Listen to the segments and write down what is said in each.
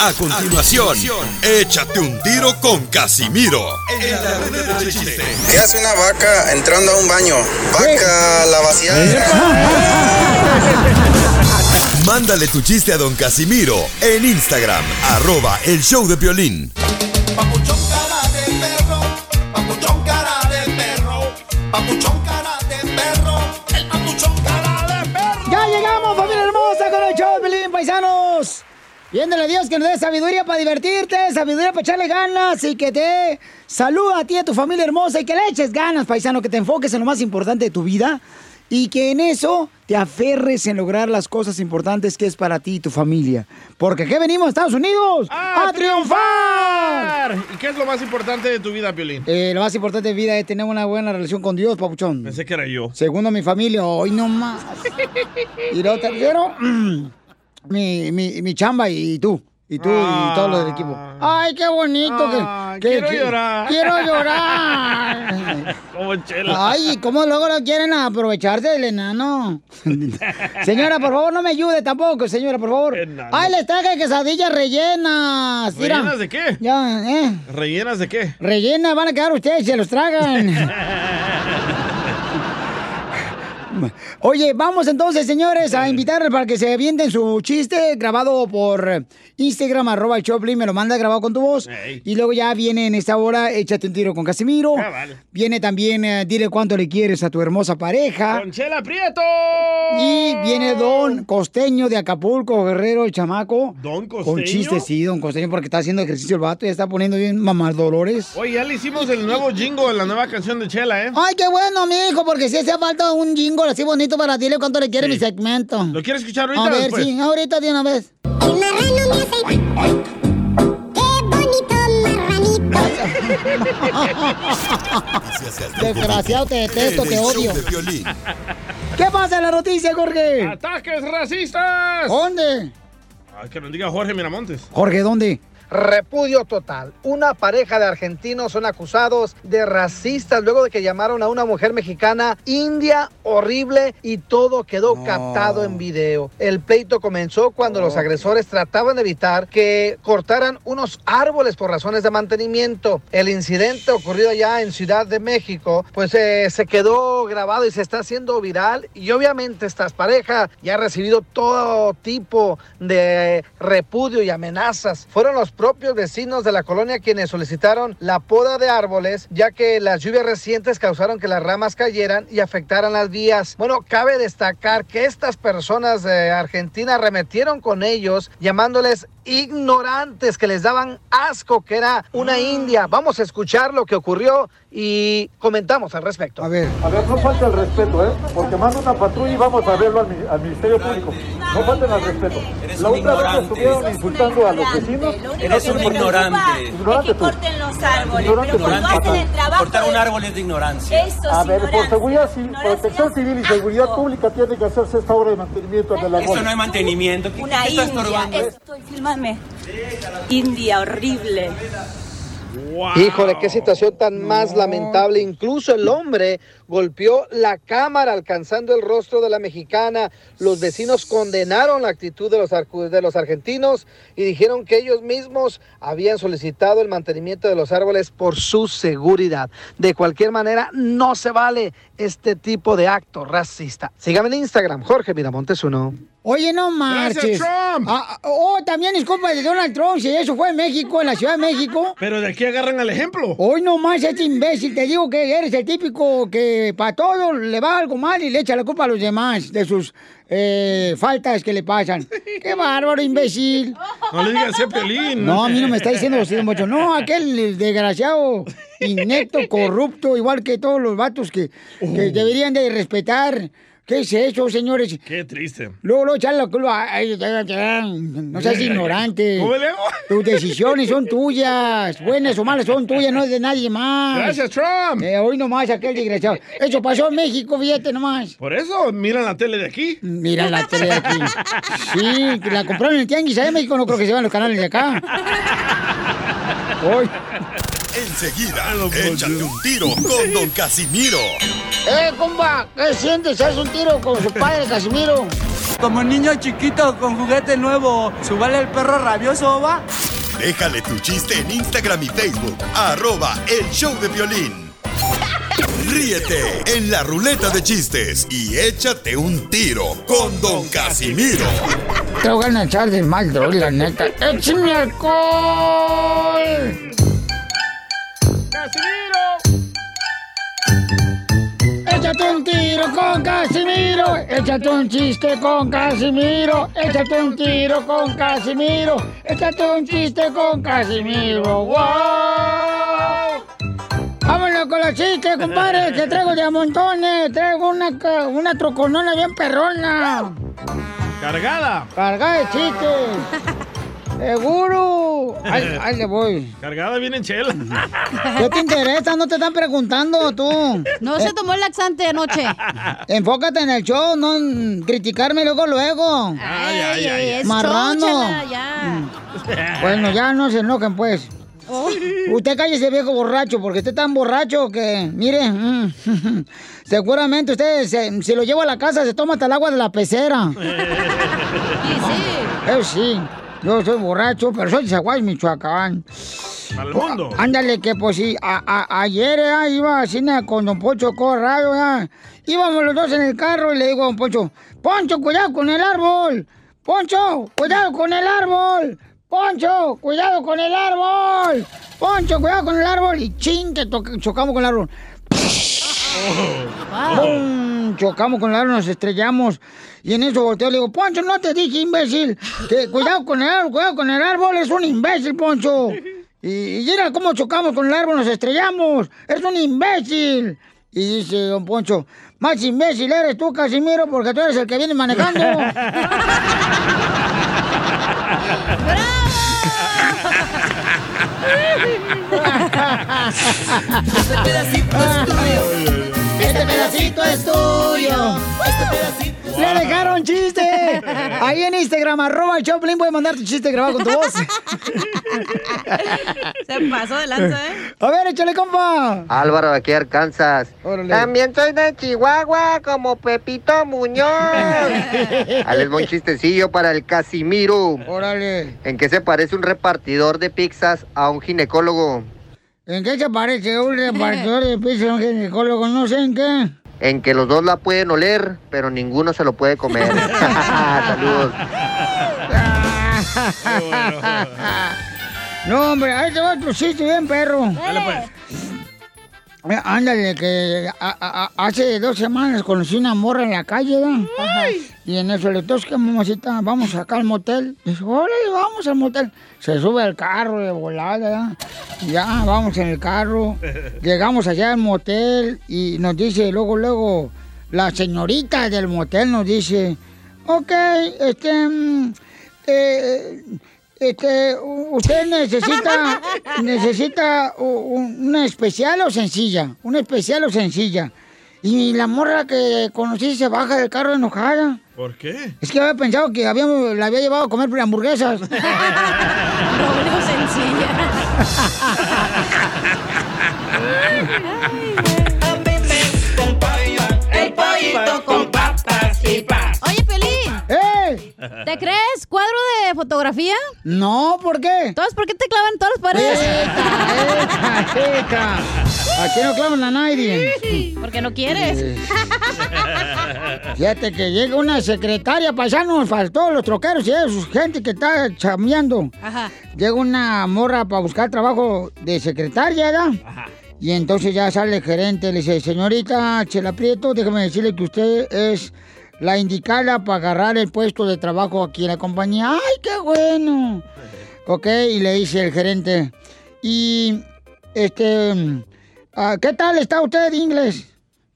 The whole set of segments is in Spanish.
A continuación, échate un tiro con Casimiro. En la ruleta de chiste. ¿Qué hace una vaca entrando a un baño? Vaca la vacía. Mándale tu chiste a don Casimiro en Instagram, arroba el show de violín. Papuchón cara de perro, papuchón cara de perro, papuchón cara de perro, el papuchón cara de perro. Ya llegamos, familia hermosa, con el show de Pelín, paisanos. Viéndole a Dios que nos dé sabiduría para divertirte, sabiduría para echarle ganas y que te saluda a ti y a tu familia hermosa y que le eches ganas, paisano, que te enfoques en lo más importante de tu vida y que en eso te aferres en lograr las cosas importantes que es para ti y tu familia. Porque aquí venimos, Estados Unidos, a, triunfar. ¿Y qué es lo más importante de tu vida, Piolín? Eh, lo más importante de vida es tener una buena relación con Dios, papuchón. Pensé que era yo. Segundo, mi familia, hoy no más. Y lo tercero, mi, mi, mi chamba y tú. Y tú y todos los del equipo. Ay, qué bonito. que- que, quiero que- llorar. Quiero llorar. Como chela. Ay, ¿cómo luego lo quieren aprovecharse del enano? señora, por favor, no me ayude tampoco, señora, por favor. Enano. Ay, les traje quesadillas rellenas. Mira. ¿Rellenas de qué? Ya, ¿eh? ¿Rellenas de qué? Rellenas, van a quedar ustedes, se los tragan. Oye, vamos entonces, señores, a invitarles para que se avienten su chiste grabado por Instagram, arroba el Choplin, me lo manda grabado con tu voz. Y luego ya viene en esta hora, échate un tiro con Casimiro. Ah, vale. Viene también, eh, dile cuánto le quieres a tu hermosa pareja. ¡Con Chela Prieto! Y viene Don Costeño de Acapulco, Guerrero, el chamaco. ¿Don Con Costeño? chistes, sí, Don Costeño, porque está haciendo ejercicio el vato y ya está poniendo bien mamás dolores. Oye, ya le hicimos el nuevo jingo de la nueva canción de Chela, ¿eh? Ay, qué bueno, mijo, porque si hace falta un así bonito para dile cuánto le quiere Sí. mi segmento. ¿Lo quieres escuchar ahorita A ver, después? sí, ahorita de una vez. Desgraciado, te detesto, En te el show odio. de violín. ¿Qué pasa en la noticia, Jorge? ¡Ataques racistas! ¿Dónde? Ay, que nos diga Jorge Miramontes. Jorge, ¿dónde? Repudio total. Una pareja de argentinos son acusados de racistas luego de que llamaron a una mujer mexicana india horrible y todo quedó captado en video. El pleito comenzó cuando los agresores trataban de evitar que cortaran unos árboles por razones de mantenimiento. El incidente ocurrido allá en Ciudad de México, pues eh, se quedó grabado y se está haciendo viral y obviamente esta pareja ya ha recibido todo tipo de repudio y amenazas. Fueron los propios vecinos de la colonia quienes solicitaron la poda de árboles, ya que las lluvias recientes causaron que las ramas cayeran y afectaran las vías. Bueno, cabe destacar que estas personas de Argentina arremetieron con ellos, llamándoles ignorantes que les daban asco que era una india. Vamos a escuchar lo que ocurrió y comentamos al respecto. A ver. A ver, no falta el respeto, ¿eh? Porque manda una patrulla y vamos a verlo al, mi- al Ministerio Público. No falten al respeto. La otra vez estuvieron insultando a los vecinos. Eres un ignorante. Ignorante que tú. corten los árboles, Ignorante pero cuando hacen el trabajo Cortar de- un árbol es de ignorancia. Eso A es ver, por seguridad civil, protección civil y seguridad pública tiene que hacerse esta obra de mantenimiento del árbol. Eso no es mantenimiento. ¿Qué- Una qué india. estorbando? Estoy, fílmame. India, horrible. Híjole, qué situación tan más lamentable. Incluso el hombre golpeó la cámara alcanzando el rostro de la mexicana. Los vecinos condenaron la actitud de los, arcu- de los argentinos y dijeron que ellos mismos habían solicitado el mantenimiento de los árboles por su seguridad. De cualquier manera, no se vale este tipo de acto racista. Sígame en Instagram, Jorge Miramontes uno. Oye, no Gracias, marches. Trump. Ah, oh, también es culpa de Donald Trump, si eso fue en México, en la Ciudad de México. Pero de aquí agarran al ejemplo. Hoy nomás este imbécil, te digo que eres el típico que para todo le va algo mal y le echa la culpa a los demás de sus eh, faltas que le pasan. ¡Qué bárbaro, imbécil! No le digas a Piolín. No, a mí no me está diciendo así, mucho. No, aquel desgraciado, inepto, corrupto, igual que todos los vatos que, Oh. que deberían de respetar. ¿Qué es eso, señores? Qué triste. Luego, luego, echarle la culpa. Ay, ay, ay, no seas ignorante. ¿Cómo le? Tus decisiones son tuyas. Buenas o malas son tuyas, no es de nadie más. Gracias, Trump. Eh, hoy nomás aquel desgraciado. Eso pasó en México, fíjate nomás. Por eso, miran la tele de aquí. Mira la tele de aquí. Sí, la compraron en el tianguis. allá en México no creo que se van los canales de acá. Hoy. Enseguida, échate un tiro con Don Casimiro. ¡Eh, compa! ¿Qué sientes? ¿Haz un tiro con su padre, Casimiro? Como niño chiquito con juguete nuevo, ¿subale el perro rabioso, va? Déjale tu chiste en Instagram y Facebook, arroba el show de violín. Ríete en la ruleta de chistes y échate un tiro con Don Casimiro. Te voy a echar de mal, droga, la neta. ¡Échame alcohol! Échate un tiro con Casimiro, échate un chiste con Casimiro, échate un tiro con Casimiro, échate un chiste con Casimiro. ¡Wow! Vámonos con los chistes, compadre, que traigo de a montones. Traigo una, una troconona bien perrona. Cargada. Cargada de chistes. Seguro. Ahí, ahí le voy. Cargada viene en chela. ¿Qué te interesa? No te están preguntando tú. No se tomó el laxante anoche. Enfócate en el show, no en criticarme luego, luego. Ay, ay, ay, es Marrano. chóchala, ya. Bueno, ya no se enojen, pues. Oh. Usted cállese, viejo borracho, porque usted es tan borracho que, mire, mm, seguramente usted, se- si lo lleva a la casa, se toma hasta el agua de la pecera. Eh, sí, yo soy borracho, pero soy de Zaguay, Michoacán. Al mundo. Ándale, que pues sí, a- a- ayer eh, iba a cine con don Poncho Corrado, ya. Íbamos los dos en el carro y le digo a don Poncho, Poncho, cuidado con el árbol. Poncho, cuidado con el árbol. Poncho, cuidado con el árbol. Poncho, cuidado con el árbol. Y ching, que chocamos con el árbol. ¡Bum! Chocamos con el árbol, nos estrellamos. Y en eso volteo y le digo, Poncho, no te dije, imbécil. Que cuidado con el árbol, cuidado con el árbol, es un imbécil, Poncho. Y, y mira cómo chocamos con el árbol, nos estrellamos. Es un imbécil. Y dice don Poncho, más imbécil eres tú, Casimiro, porque tú eres el que viene manejando. Este pedacito es tuyo. Este pedacito es tuyo. Este pedacito. ¡Le dejaron chiste! Ahí en Instagram, arroba el Choplin, puedes mandar tu chiste grabado con tu voz. Se pasó de lanza, ¿eh? A ver, échale, compa. Álvaro, de aquí Arkansas. También soy de Chihuahua, como Pepito Muñoz. Ahí les voy un chistecillo para el Casimiro. Órale. ¿En qué se parece un repartidor de pizzas a un ginecólogo? ¿En qué se parece un repartidor de pizza a un ginecólogo? No sé en qué. En que los dos la pueden oler, pero ninguno se lo puede comer. Saludos. No, hombre, ahí te va tu chiste bien, perro. Dale, Eh, Ándale, que a- a- a- hace dos semanas conocí una morra en la calle, ¿verdad? Y en eso le que mamacita, vamos acá al motel. Dice, órale, vamos al motel. Se sube al carro de volada, ¿verdad? Ya, vamos en el carro. Llegamos allá al motel y nos dice, luego, luego, la señorita del motel nos dice, ok, este, mm, eh, este, usted necesita, necesita una especial o sencilla, una especial o sencilla. Y la morra que conocí se baja del carro enojada. ¿Por qué? Es que había pensado que habíamos, la había llevado a comer hamburguesas. El ¿Te crees cuadro de fotografía? No, ¿por qué? Entonces, ¿por qué te clavan todas las paredes? hija. Aquí no clavan a nadie. Porque no quieres. Fíjate que llega una secretaria, paisano, faltó los troqueros y eso, gente que está chameando. Ajá. Llega una morra para buscar trabajo de secretaria, ¿verdad? Y entonces ya sale el gerente, le dice, señorita Chela Prieto, déjame decirle que usted es la indicada para agarrar el puesto de trabajo aquí en la compañía. ¡Ay, qué bueno! Ok, y le dice el gerente, y este, ah, ¿qué tal está usted de inglés?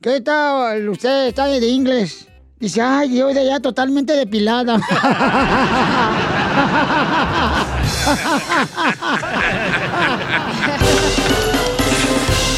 ¿Qué tal usted está de inglés? Dice, ay, yo de allá totalmente depilada.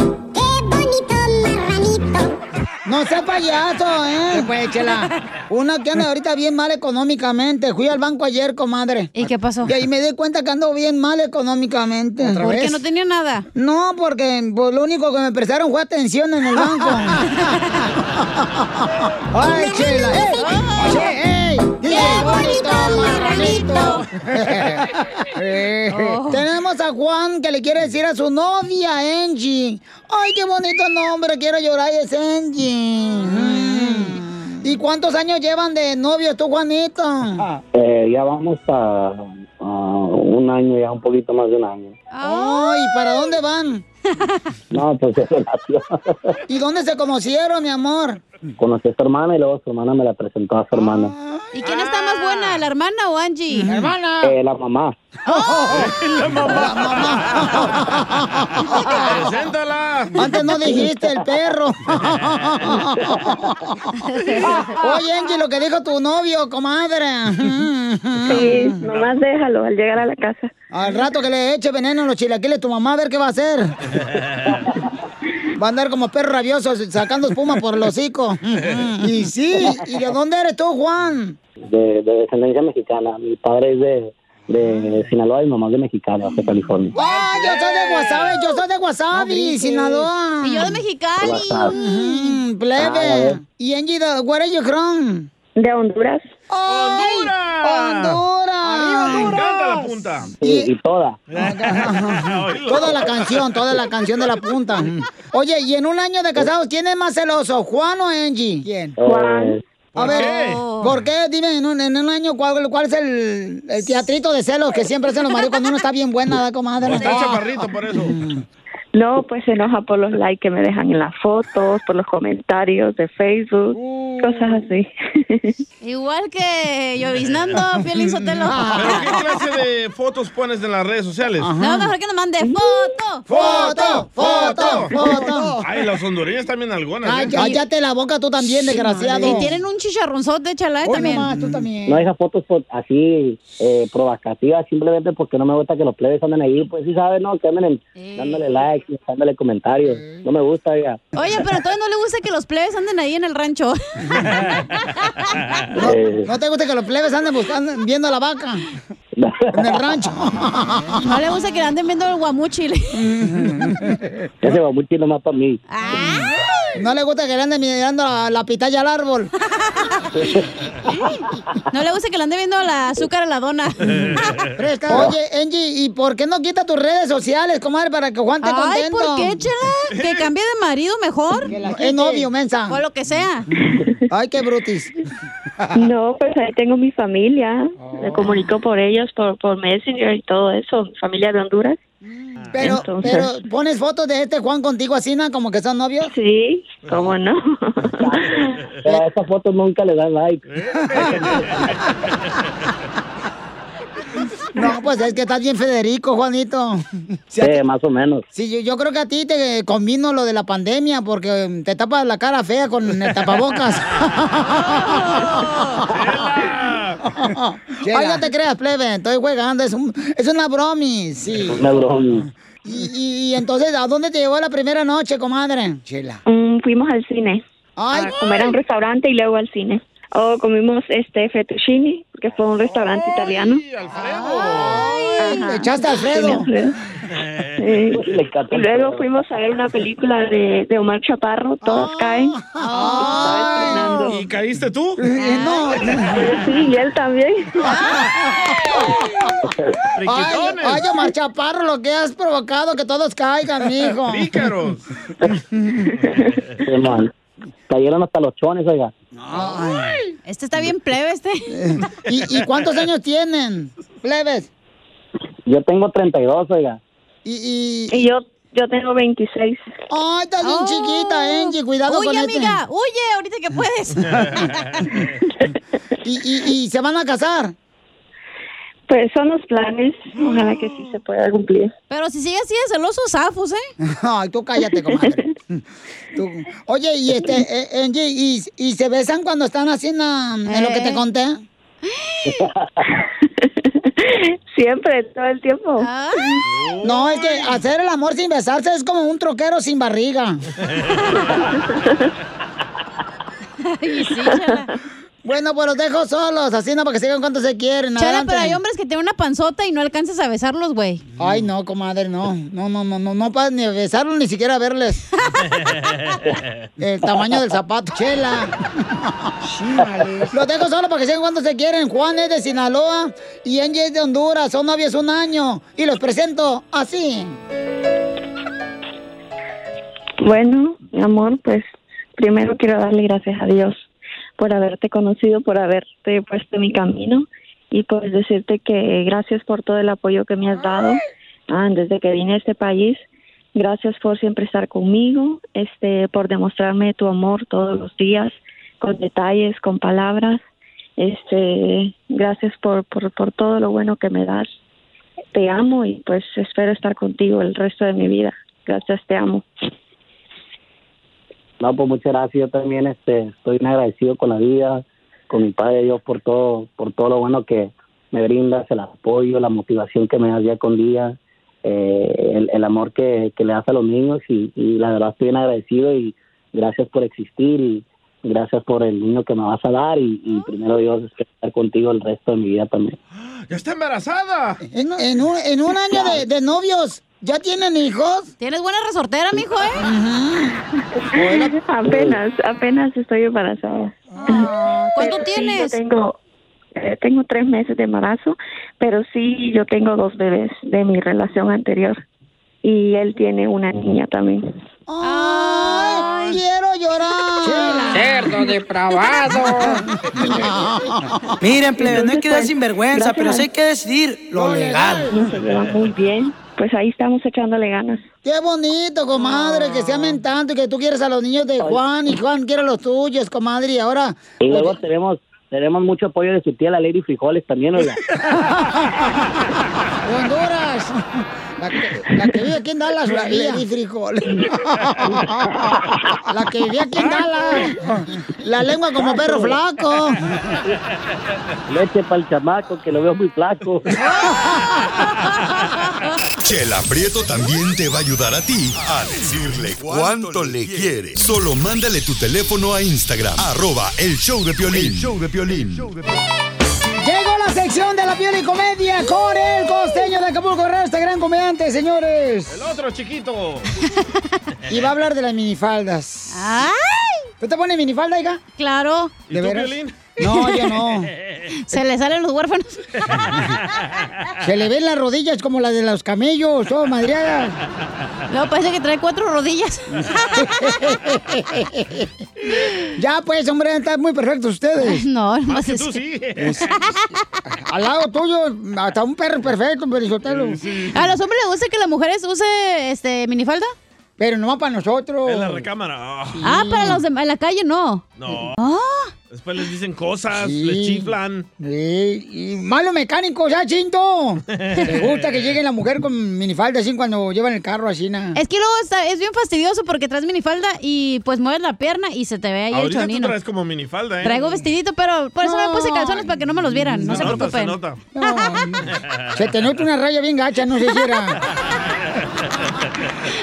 No sea payaso, ¿eh? Pues, chela. Uno que anda ahorita bien mal económicamente. Fui al banco ayer, comadre. ¿Y qué pasó? Y ahí me di cuenta que ando bien mal económicamente. ¿Otra ¿Por qué vez? no tenía nada? No, porque pues, lo único que me prestaron fue atención en el banco. ¡Ay, chela! ¡Ey! ¡Ey! ¡Ey! Oh. Tenemos a Juan que le quiere decir a su novia, Angie. ¡Ay, qué bonito nombre! Quiero llorar, es Angie. Mm. ¿Y cuántos años llevan de novios tú, Juanito? Eh, ya vamos a, a un año, ya un poquito más de un año. ¡Ay! ¿Para dónde van? No, pues es relación. ¿Y dónde se conocieron, mi amor? Conocí a su hermana y luego su hermana me la presentó a su hermana. ¿Y quién está más buena, la hermana o Angie? hermana. Eh, la mamá. La mamá. Preséntala. Antes no dijiste el perro. Oye, Angie, lo que dijo tu novio, comadre. Sí, nomás déjalo al llegar a la casa. Al rato que le eche veneno a los chilaquiles tu mamá, a ver qué va a hacer. Va a andar como perro rabioso sacando espuma por el hocico. Y sí, ¿y de dónde eres tú, Juan? De, de descendencia mexicana. Mi padre es de, de Sinaloa y mi mamá es de Mexicali, de California. ¡Ah, yo soy de Wasabi! ¡Yo soy de Wasabi, Sinaloa! Y yo de Mexicali. Mm, Ah, plebe. ves. y Angie, where are you from? De Honduras. ¡Honduras! ¡Honduras! Me encanta la punta. Sí, y toda. Toda la canción, toda la canción de la punta. Oye, y en un año de casados, ¿quién es más celoso, Juan o Angie? ¿Quién? Eh, A ver, ¿por qué? Dime, en un, en un año, ¿cuál, cuál es el, el teatrito de celos que siempre hacen los maridos cuando uno está bien buena, ¿verdad, comadre? Está chaparrito por eso. No, pues se enoja por los likes que me dejan en las fotos, por los comentarios de Facebook, cosas así. Igual que lloviznando, Piolín Sotelo. ¿Pero qué clase de fotos pones en las redes sociales? No, mejor que nos mande foto. ¡Foto! ¡Foto! ¡Foto! Ay, las hondureñas también algunas. Ay, ¿eh? cállate la boca tú también, desgraciado. Y tienen un chicharronzote, chala, Hoy también. nomás, tú también. No esas fotos por- así eh, provocativas simplemente porque no me gusta que los plebes anden ahí, pues sí sabes, ¿no? Que anden dándole likes, y dándole comentarios. No me gusta, ya. Oye, pero entonces no le gusta que los plebes anden ahí en el rancho. Eh, ¿No te gusta que los plebes anden buscando, viendo a la vaca? En el rancho. No le gusta que anden viendo el guamuchil. ese va muy chino más para mí. No le gusta que le anden mirando la, la pitaya al árbol. No le gusta que le ande viendo la azúcar a la dona. Oye, Angie, ¿y por qué no quita tus redes sociales, comadre, para que Juan esté Ay, contento? ¿por qué, chela? ¿Que cambie de marido mejor? Es novio, mensa. O lo que sea. Ay, qué brutis. No, pues ahí tengo mi familia. Me comunico por ellos, por, por Messenger y todo eso. Mi familia de Honduras. Pero, Entonces- pero, ¿pones fotos de este Juan contigo así, ¿no? Como que son novios? Sí, ¿cómo no? Pero a esas fotos nunca le dan like. No, pues es que estás bien Federico, Juanito. Sí, más o menos. Sí, yo, yo creo que a ti te convino lo de la pandemia porque mm, te tapas la cara fea con el tapabocas. Ay, no te creas, plebe, estoy jugando, es, un, es una bromis, sí. Una broma. Y, y- y entonces, ¿a dónde te llevó la primera noche, comadre? Chela. Mm, fuimos al cine. Ay, a comer a un restaurante y luego al cine. Oh, comimos este fettuccine, que fue un restaurante italiano. Ay, Ajá. le echaste a Alfredo. Sí, Alfredo. Sí. Y luego fuimos a ver una película de, de Omar Chaparro, Todas caen. ¿Y caíste tú? No. Sí, y él también. Ay, ay, Omar Chaparro, lo que has provocado que todos caigan, mijo. Pícaros. Sí, man. Cayeron hasta los chones, oiga. Este está bien plebe, este. ¿Y, y cuántos años tienen, plebes? Yo tengo 32, oiga. Y, y... yo, yo tengo 26. Ay, estás bien chiquita, Angie, cuidado Huye, con este. amiga, huye, ahorita que puedes. ¿Y, y, y se van a casar? Pues son los planes. Ojalá que sí se pueda cumplir. Pero si sigue así de celoso, zafos, ¿eh? Ay, tú cállate, comadre. Tú- Oye, y este, eh, Angie, ¿y, y se besan cuando están haciendo en lo que Eh. te conté? Siempre, todo el tiempo. No, es que hacer el amor sin besarse es como un troquero sin barriga. Y sí, chala. Bueno, pues los dejo solos, así no para que sigan cuánto se quieren. Chala, adelante. pero hay hombres que tienen una panzota y no alcanzas a besarlos, güey. Ay, no, comadre, no. No, no, no, no, no puedes ni besarlos ni siquiera verles. El tamaño del zapato. Chela. Los dejo solo para que sigan cuando se quieren. Juan es de Sinaloa y Angie es de Honduras. Son novios un año. Y los presento así. Bueno, mi amor, pues primero quiero darle gracias a Dios por haberte conocido, por haberte puesto en mi camino y pues decirte que gracias por todo el apoyo que me has dado ah, desde que vine a este país. Gracias por siempre estar conmigo, este, por demostrarme tu amor todos los días, con detalles, con palabras. Este, gracias por, por, por todo lo bueno que me das. Te amo y pues espero estar contigo el resto de mi vida. Gracias, te amo. No, pues muchas gracias. Yo también este, estoy bien agradecido con la vida, con mi padre Dios por todo, por todo lo bueno que me brindas, el apoyo, la motivación que me das día con día, eh, el, el amor que, que le das a los niños y, y la verdad estoy bien agradecido y gracias por existir y gracias por el niño que me vas a dar y, y primero Dios espero estar contigo el resto de mi vida también. ¡Ya está embarazada! En, en un, en un año de, de novios, ¿ya tienen hijos? Tienes buena resortera, mijo, ¿eh? apenas, apenas estoy embarazada. ¿Cuánto Pero sí, tienes? yo tengo, eh, tengo tres meses de embarazo, pero sí yo tengo dos bebés de mi relación anterior y él tiene una niña también. ¡Ay, quiero llorar! Cerdo depravado. Miren, plebe, no hay que dar sinvergüenza, pero sí hay que decidir lo legal. Se llevan muy bien, pues ahí estamos echándole ganas. Qué bonito, comadre, que se amen tanto y que tú quieres a los niños de Juan y Juan quiere a los tuyos, comadre. Y ahora, Y luego tenemos tenemos mucho apoyo de su tía la Lady Frijoles también, oiga. Honduras. La que, la que vive aquí en Dallas, la Lady Frijoles. La que vivía aquí en Dallas. La lengua como perro flaco. Leche para el chamaco, que lo veo muy flaco. Chela Prieto también te va a ayudar a ti a decirle cuánto le quiere. Solo mándale tu teléfono a Instagram, arroba el show de Piolín. show de Piolín. Llegó la sección de la piel y comedia con el costeño de Acapulco Guerrero, este gran comediante, señores. El otro chiquito. Y va a hablar de las minifaldas. ¡Ay! ¿Tú te pones minifalda, hija? Claro. ¿Y ¿De tú, veras? Piolín? No, yo no. Se le salen los huérfanos. Se le ven las rodillas como las de los camellos, todo madreadas. No, parece que trae cuatro rodillas. ya, pues, hombre, están muy perfectos ustedes. No, no Más que es- tú sí. Es- al lado tuyo, hasta un perro perfecto, Perisotelo. ¿A los hombres les gusta que las mujeres use este minifalda? Pero no para nosotros. En la recámara. Ah, Ah, para los de en la calle no. No. Ah, Después les dicen cosas, Sí. les chiflan. Sí, y malo mecánico, ya, chinto. Me gusta que llegue la mujer con minifalda así cuando llevan el carro así, na. es que luego está, es bien fastidioso porque traes minifalda y pues mueves la pierna y se te ve ahí el Ahorita tú chonino. traes como minifalda, ¿eh? Traigo vestidito, pero por eso me puse calzones para que no me los vieran. No se, nota, preocupen. Se nota. No, no. Se te nota una raya bien gacha, no sé si era.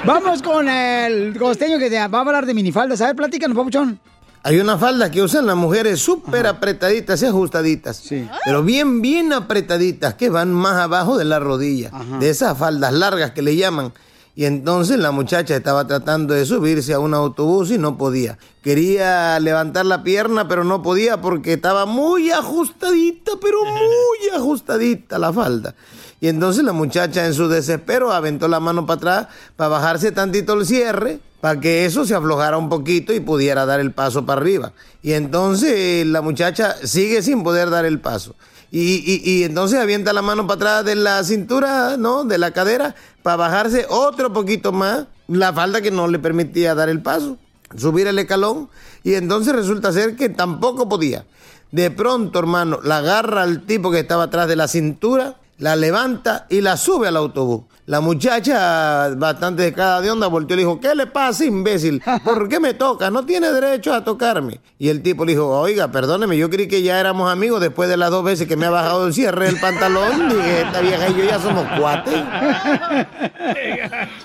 Vamos con el costeño que te va a hablar de minifaldas. A ver, platícanos, papuchón. Hay una falda que usan las mujeres súper apretaditas y ajustaditas. Pero bien, bien apretaditas, que van más abajo de la rodilla. De esas faldas largas que le llaman. Y entonces la muchacha estaba tratando de subirse a un autobús y no podía. Quería levantar la pierna, pero no podía porque estaba muy ajustadita, pero muy ajustadita la falda. Y entonces la muchacha en su desespero aventó la mano para atrás para bajarse tantito el cierre, para que eso se aflojara un poquito y pudiera dar el paso para arriba. Y entonces la muchacha sigue sin poder dar el paso. Y, y- y entonces avienta la mano para atrás de la cintura, ¿no? De la cadera, para bajarse otro poquito más la falda que no le permitía dar el paso, subir el escalón. Y entonces resulta ser que tampoco podía. De pronto, hermano, la agarra al tipo que estaba atrás de la cintura, la levanta y la sube al autobús. La muchacha, bastante de cada de onda, volteó y le dijo, ¿qué le pasa, imbécil? ¿Por qué me toca? No tiene derecho a tocarme. Y el tipo le dijo, oiga, perdóneme, yo creí que ya éramos amigos después de las dos veces que me ha bajado el cierre del pantalón. Dije, esta vieja y yo ya somos cuates.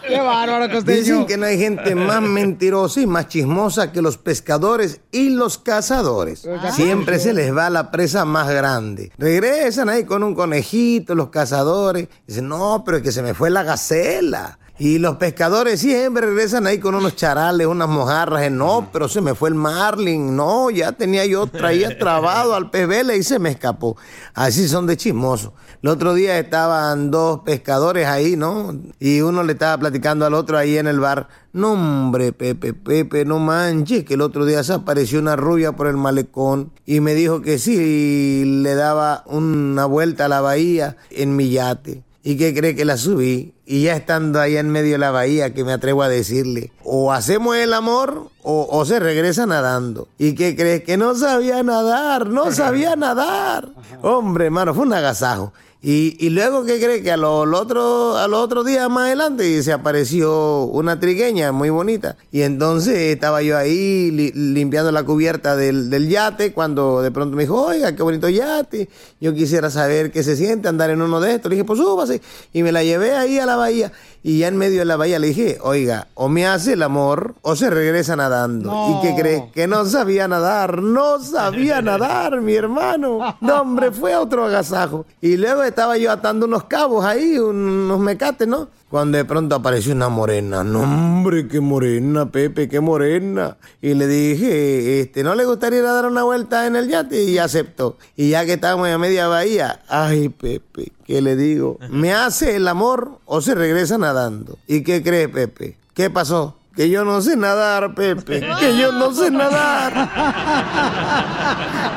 Qué bárbaro, costeño. Dicen que no hay gente más mentirosa y más chismosa que los pescadores y los cazadores. Siempre se les va la presa más grande. Regresan ahí con un conejito, los cazadores. Dicen, no, pero es que se me fue la gacela. Y los pescadores siempre regresan ahí con unos charales, unas mojarras. No, pero se me fue el marlin. No, ya tenía yo, traía trabado al pez vela y se me escapó. Así son de chismosos. El otro día estaban dos pescadores ahí, ¿no? Y uno le estaba platicando al otro ahí en el bar. No, hombre, Pepe, Pepe, no manches, que el otro día se apareció una rubia por el malecón y me dijo que sí, le daba una vuelta a la bahía en mi yate. ¿Y qué cree que la subí? Y ya estando ahí en medio de la bahía, que me atrevo a decirle, o hacemos el amor o, o se regresa nadando. ¿Y qué crees? Que no sabía nadar, no sabía nadar. Hombre, hermano, fue un agasajo. Y, y luego, ¿qué cree? Que a los otro, a los otros días más adelante se apareció una trigueña muy bonita. Y entonces estaba yo ahí li- limpiando la cubierta del, del yate cuando de pronto me dijo, oiga, qué bonito yate. Yo quisiera saber qué se siente andar en uno de estos. Le dije, pues súbase. Y me la llevé ahí a la bahía. Y ya en medio de la bahía le dije, oiga, o me hace el amor o se regresa nadando. ¿Y qué cree? Que no sabía nadar, no sabía nadar, mi hermano. No, hombre, fue otro agasajo. Y luego estaba yo atando unos cabos ahí, unos mecates, ¿no? Cuando de pronto apareció una morena. No, hombre, qué morena, Pepe, qué morena. Y le dije, este, ¿no le gustaría dar una vuelta en el yate? Y aceptó. Y ya que estábamos a media bahía, ay, Pepe, ¿qué le digo? ¿Me hace el amor o se regresa nadando? ¿Y qué cree, Pepe? ¿Qué pasó? Que yo no sé nadar, Pepe. Que yo no sé nadar.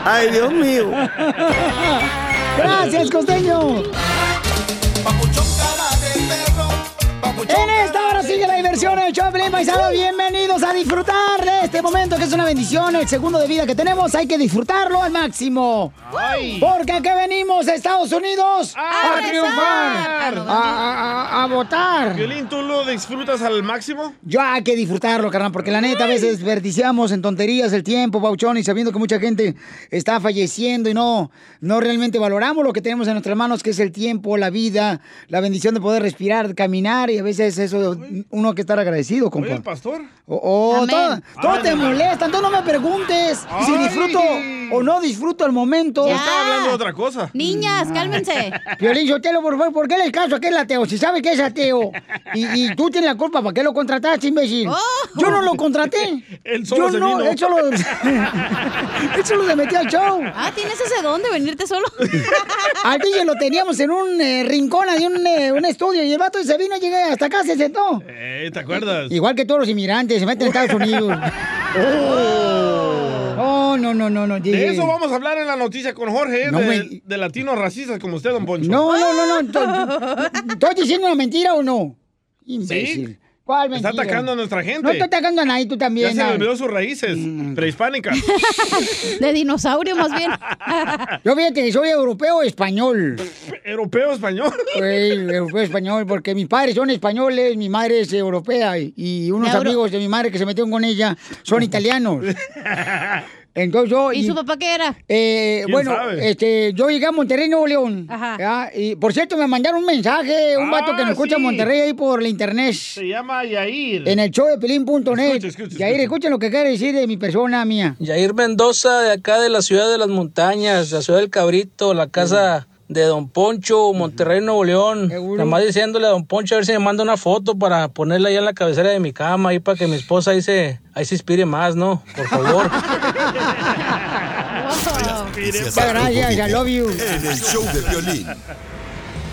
Ay, Dios mío. Gracias, costeño. En esta hora sigue la diversión en el show paisano. Bienvenidos a disfrutar de este momento que es una bendición, el segundo de vida que tenemos. Hay que disfrutarlo al máximo. Porque aquí venimos, Estados Unidos, a, triunfar, a, a- a- a votar. Violín, ¿tú lo disfrutas al máximo? Yo hay que disfrutarlo, carnal, porque la neta a veces desperdiciamos en tonterías el tiempo, Pauchón, y sabiendo que mucha gente está falleciendo y no, no realmente valoramos lo que tenemos en nuestras manos, que es el tiempo, la vida, la bendición de poder respirar, caminar, y a veces eso uno que estar agradecido, compa. Oye, el pastor. Oh, oh, todo, todo Ay, te molesta, entonces no me preguntes si disfruto o no disfruto el momento. Ya. Estaba hablando de otra cosa. Niñas, cálmense. Piolín Sotelo, por favor, ¿por qué le caso a aquel ateo? Si sabe que es ateo. Y, y tú tienes la culpa, ¿para qué lo contrataste, imbécil? Yo no lo contraté. Él solo Yo se no, vino. Él solo, él solo se metió al show. Ah, ¿tienes ese don de venirte solo? Al DJ lo teníamos en un eh, rincón, ahí un, eh, un estudio, y el vato se vino, llegué hasta acá, se sentó. Eh, ¿Te acuerdas? Igual que todos los inmigrantes, se meten a Estados Unidos. Oh, no, no, no, no. De eso vamos a hablar en la noticia con Jorge. No de, me- de latinos racistas como usted, don Poncho. No, no, no, no. ¿Estoy- ¿Estoy diciendo una mentira o no? Imbécil. ¿Cuál Está mentira? atacando a nuestra gente. No estoy atacando a nadie, tú Ya también. se le ¿no? olvidó sus raíces prehispánicas. De dinosaurio, más bien. Yo fíjate que soy europeo español. ¿Europeo español? Soy europeo español porque mis padres son españoles, mi madre es europea y, y unos Euro- amigos de mi madre que se metieron con ella son italianos. Entonces yo... ¿Y su papá qué era? Eh, ¿Quién bueno, sabe? este, yo llegué a Monterrey, Nuevo León. Ajá. ¿ya? Y por cierto, me mandaron un mensaje, un vato que nos Ah, escucha en sí. Monterrey ahí por la internet. Se llama Yair. En el show de pelín.net. Escucha, escucha, Y ahí escuchen lo que quiere decir de mi persona mía. Yair Mendoza, de acá de la ciudad de las montañas, la ciudad del Cabrito, la casa de Don Poncho, Monterrey, Nuevo León. Nada más diciéndole a Don Poncho a ver si me manda una foto para ponerla ahí en la cabecera de mi cama, ahí para que mi esposa ahí se, ahí se inspire más, ¿no? Por favor. Muchas gracias, I love you. En el show de violín.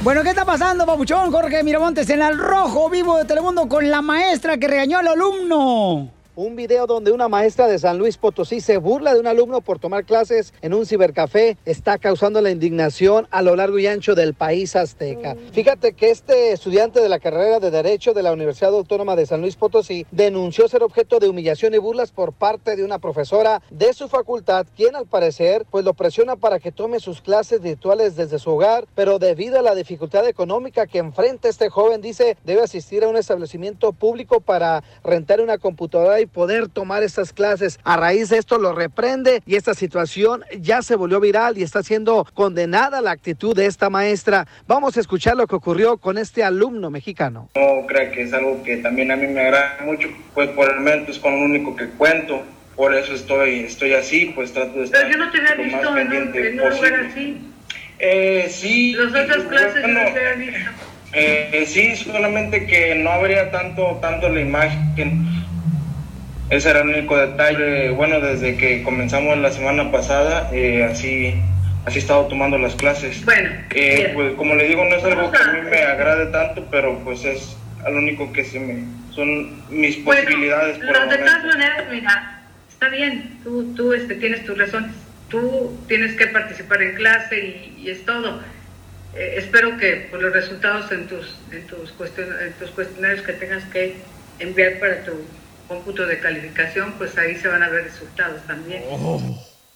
Bueno, ¿qué está pasando, papuchón? Jorge Miramontes en el rojo vivo de Telemundo con la maestra que regañó al alumno. Un video donde una maestra de San Luis Potosí se burla de un alumno por tomar clases en un cibercafé está causando la indignación a lo largo y ancho del país azteca. Fíjate que este estudiante de la carrera de Derecho de la Universidad Autónoma de San Luis Potosí denunció ser objeto de humillación y burlas por parte de una profesora de su facultad, quien al parecer pues lo presiona para que tome sus clases virtuales desde su hogar, pero debido a la dificultad económica que enfrenta este joven, dice, debe asistir a un establecimiento público para rentar una computadora y poder tomar estas clases. A raíz de esto lo reprende y esta situación ya se volvió viral y está siendo condenada la actitud de esta maestra. Vamos a escuchar lo que ocurrió con este alumno mexicano. No creo que es algo que también a mí me agrada mucho, pues por el momento es con lo único que cuento. Por eso estoy, estoy así, pues trato de estar Pero yo no te había lo visto más en un, pendiente en un lugar posible. así. Eh, sí. Las otras clases bueno, no te había visto. eh, sí, solamente que no habría tanto, tanto la imagen. Ese era el único detalle. Bueno, desde que comenzamos la semana pasada, eh, así, así he estado tomando las clases. Bueno, Eh, pues como le digo, no es algo que a- mí me agrade tanto, pero pues es lo único que se me son mis Bueno, posibilidades por el pero de todas maneras, mira, está bien, tú, tú este, tienes tus razones, tú tienes que participar en clase y, y es todo. Eh, espero que por los resultados en tus, en, tus cuestion- en tus cuestionarios que tengas que enviar para tu cómputo de calificación, pues ahí se van a ver resultados también.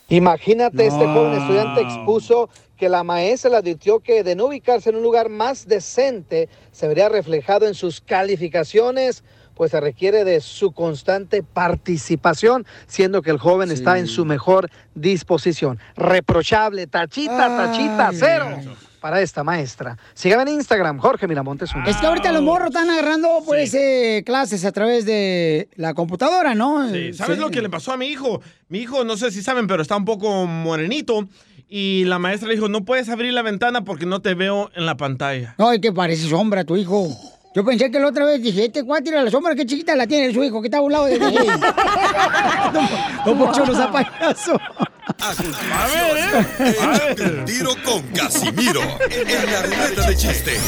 Imagínate, este joven estudiante expuso que la maestra le advirtió que de no ubicarse en un lugar más decente se vería reflejado en sus calificaciones, pues se requiere de su constante participación, siendo que el joven está en su mejor disposición. Reprochable, tachita, tachita, Ay. cero para esta maestra. Sígame en Instagram, Jorge Miramontes. uno. Es que ahorita los morros están agarrando, pues, eh, clases a través de la computadora, ¿no? Sí, ¿Sabes Sí. lo que le pasó a mi hijo? Mi hijo, no sé si saben, pero está un poco morenito. Y la maestra le dijo, no puedes abrir la ventana porque no te veo en la pantalla. No, y que parece sombra tu hijo. Yo pensé que la otra vez dije, este cuate era la sombra, qué chiquita la tiene su hijo, que está a un lado de él. no, Poncho, no sea payaso. A échate un tiro con Casimiro en la ruleta de chiste.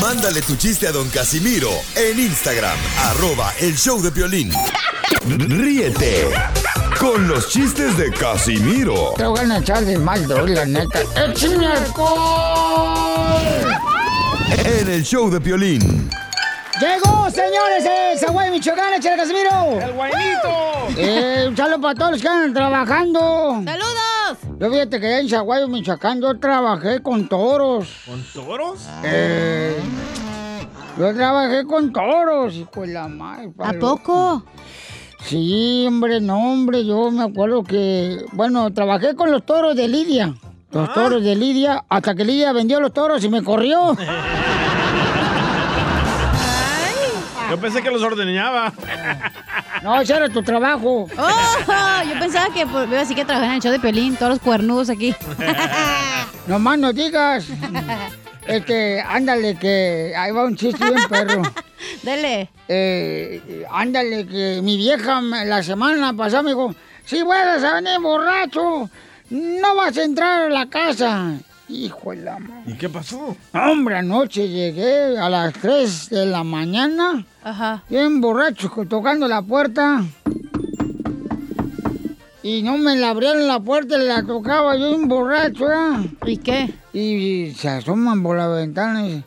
Mándale tu chiste a don Casimiro en Instagram, arroba el show de violín. Ríete con los chistes de Casimiro Te voy a echar de mal, la neta. ¡Échame alcohol! en el show de violín. Llegó, señores, el Zaguay Michoacán, échale Casimiro. ¡El guainito! Eh, un saludo para todos los que andan trabajando. ¡Saludos! Yo fíjate que en Zaguayo, Michoacán, yo trabajé con toros. ¿Con toros? Eh, yo trabajé con toros, hijo de la madre. ¿A poco? Sí, hombre, no, hombre, yo me acuerdo que, bueno, trabajé con los toros de Lidia. Los toros de Lidia, hasta que Lidia vendió los toros y me corrió. Yo pensé que los ordeñaba. No, ese era tu trabajo. Oh, yo pensaba que pues, así que trabajar en el show de Pelín, todos los cuernudos aquí. No más no digas. Este, ándale, que ahí va un chiste bien perro. Dele. Eh, ándale, que mi vieja la semana pasada me dijo, si vuelves a venir borracho, no vas a entrar a la casa. Hijo de la madre. ¿Y qué pasó? Hombre, anoche llegué a las 3 de la mañana, Ajá. bien borracho, tocando la puerta. Y no me la abrieron la puerta, la tocaba yo bien borracho, ¿eh? ¿Y qué? Y se asoman por la ventana y dicen,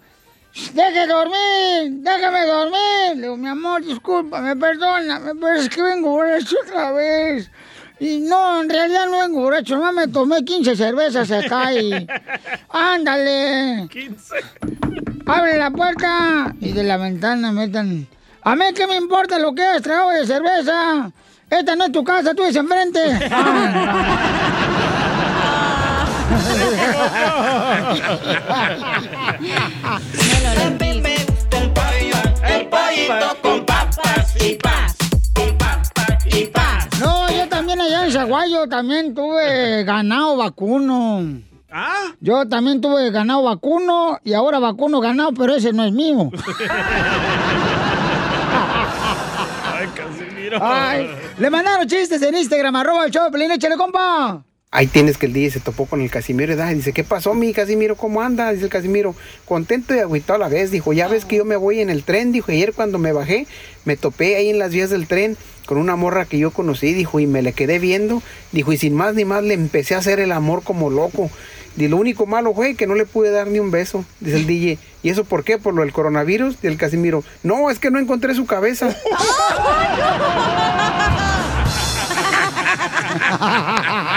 ¡Deje dormir! ¡Déjame dormir! Le digo, mi amor, discúlpame, perdóname, pero es que vengo borracho otra vez. Y no, en realidad no vengo borracho, no me tomé 15 cervezas acá y... ¡Ándale! 15. ¡Abre la puerta! Y de la ventana metan A mí qué me importa lo que es trago de cerveza. Esta no es tu casa, tú es enfrente. El pollito con papas y paz. Y paz. No, yo también allá en Zaguayo también tuve ganado vacuno. ¿Ah? Yo también tuve ganado vacuno y ahora vacuno ganado, pero ese no es mío. Ay, Casimiro. Ay, le mandaron chistes en Instagram, arroba el show Pelín, échale, compa. Ahí tienes que el día se topó con el Casimiro y dice, ¿qué pasó mi Casimiro? ¿Cómo anda? Dice el Casimiro, contento y agüitado a la vez. Dijo, ya ves que yo me voy en el tren. Dijo, ayer cuando me bajé, me topé ahí en las vías del tren con una morra que yo conocí. Dijo, y me le quedé viendo. Dijo, y sin más ni más le empecé a hacer el amor como loco. Y lo único malo fue que no le pude dar ni un beso, dice el DJ. ¿Y eso por qué? ¿Por lo del coronavirus? Y el Casimiro, no, es que no encontré su cabeza.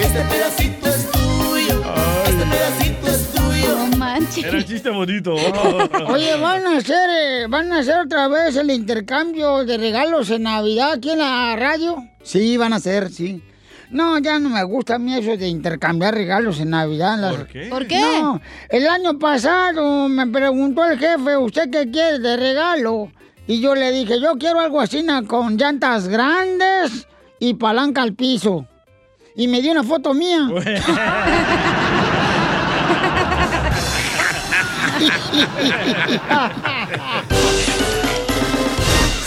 Este pedacito es tuyo. Este pedacito es tuyo. No manches. Era chiste bonito. Oye, van a hacer, eh, van a hacer otra vez el intercambio de regalos en Navidad aquí en la radio. Sí, van a hacer, sí. No, ya no me gusta a mí eso de intercambiar regalos en Navidad. Las- ¿Por qué? ¿Por qué? No, el año pasado me preguntó el jefe, ¿usted qué quiere de regalo? Y yo le dije, yo quiero algo así con llantas grandes y palanca al piso. Y me dio una foto mía.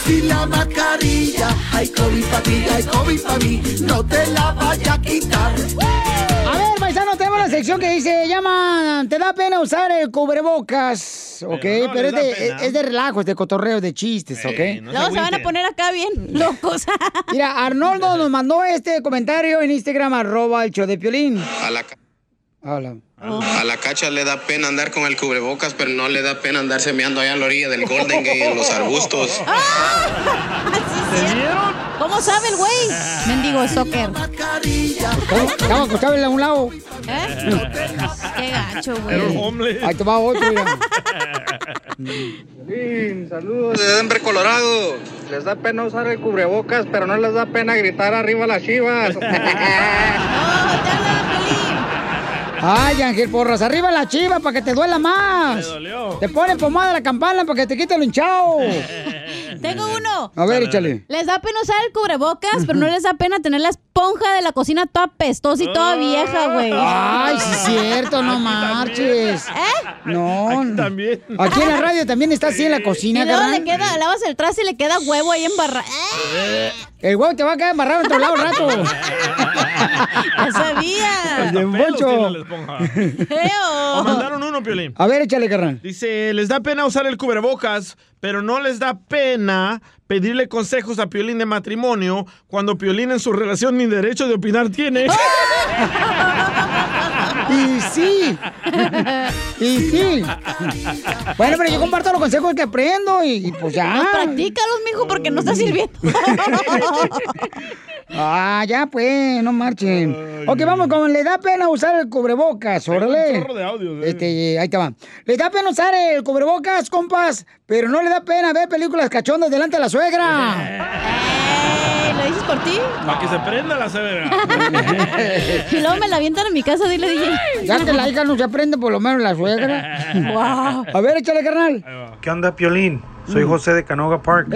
Si la mascarilla hay COVID para ti, hay COVID para mí, no te la vaya a quitar. Tenemos la sección que dice, llama, te da pena usar el cubrebocas, ¿ok? Pero no es, de, pena. es de relajo, es de cotorreo, de chistes, ¿ok? Luego se van a poner acá bien locos. Mira, Arnoldo nos mandó este comentario en Instagram, arroba el show de Piolín. A la, ca- A la cacha le da pena andar con el cubrebocas, pero no le da pena andarse meando allá en la orilla del Golden Gate en los arbustos. ¿Cómo sabe el güey? Mendigo soccer. Estaba acostado en un lado. ¿Eh? Qué gacho, güey. Ahí te va otro, mira. saludos de Denver, Colorado. Les da pena usar el cubrebocas, pero no les da pena gritar arriba las chivas. Ay, Ángel Porras, arriba la chiva para que te duela más. Me dolió. Te pone pomada la campana para que te quite el hinchado. Tengo uno. A ver, échale. Les da pena usar el cubrebocas, pero no les da pena tener la esponja de la cocina toda pestosa y toda vieja, güey. Ay, sí es cierto, no marches. ¿Eh? No. Aquí también. Aquí en la radio también está así en la Y cocina, luego carnal. le queda, lavas el traste y le queda huevo ahí embarrado. El huevo te va a quedar embarrado en otro lado rato. Ya sabía. De Pelos Poncho. tiene la esponja. O mandaron uno, Piolín. A ver, échale, carnal. Dice, les da pena usar el cubrebocas, pero no les da pena pedirle consejos a Piolín de matrimonio cuando Piolín en su relación ni derecho de opinar tiene. Y sí. Y sí. Bueno, pero yo comparto los consejos que aprendo y, y pues ya. Pues practícalos, mijo, porque no está sirviendo. Ah, ya pues, no marchen. ok, vamos con le da pena usar el cubrebocas, órale. chorro de audios, eh. Este, ahí te va. Le da pena usar el cubrebocas, compas, pero no le da pena ver películas cachondas delante de la suegra. Eh, ¿Lo dices por ti? Para que se prenda la severa. Y luego me la avientan en mi casa, dile, dije. Ya que la hija no se aprende, por lo menos la suegra. Wow. A ver, échale, carnal. ¿Qué onda, Piolín? Soy José de Canoga Park.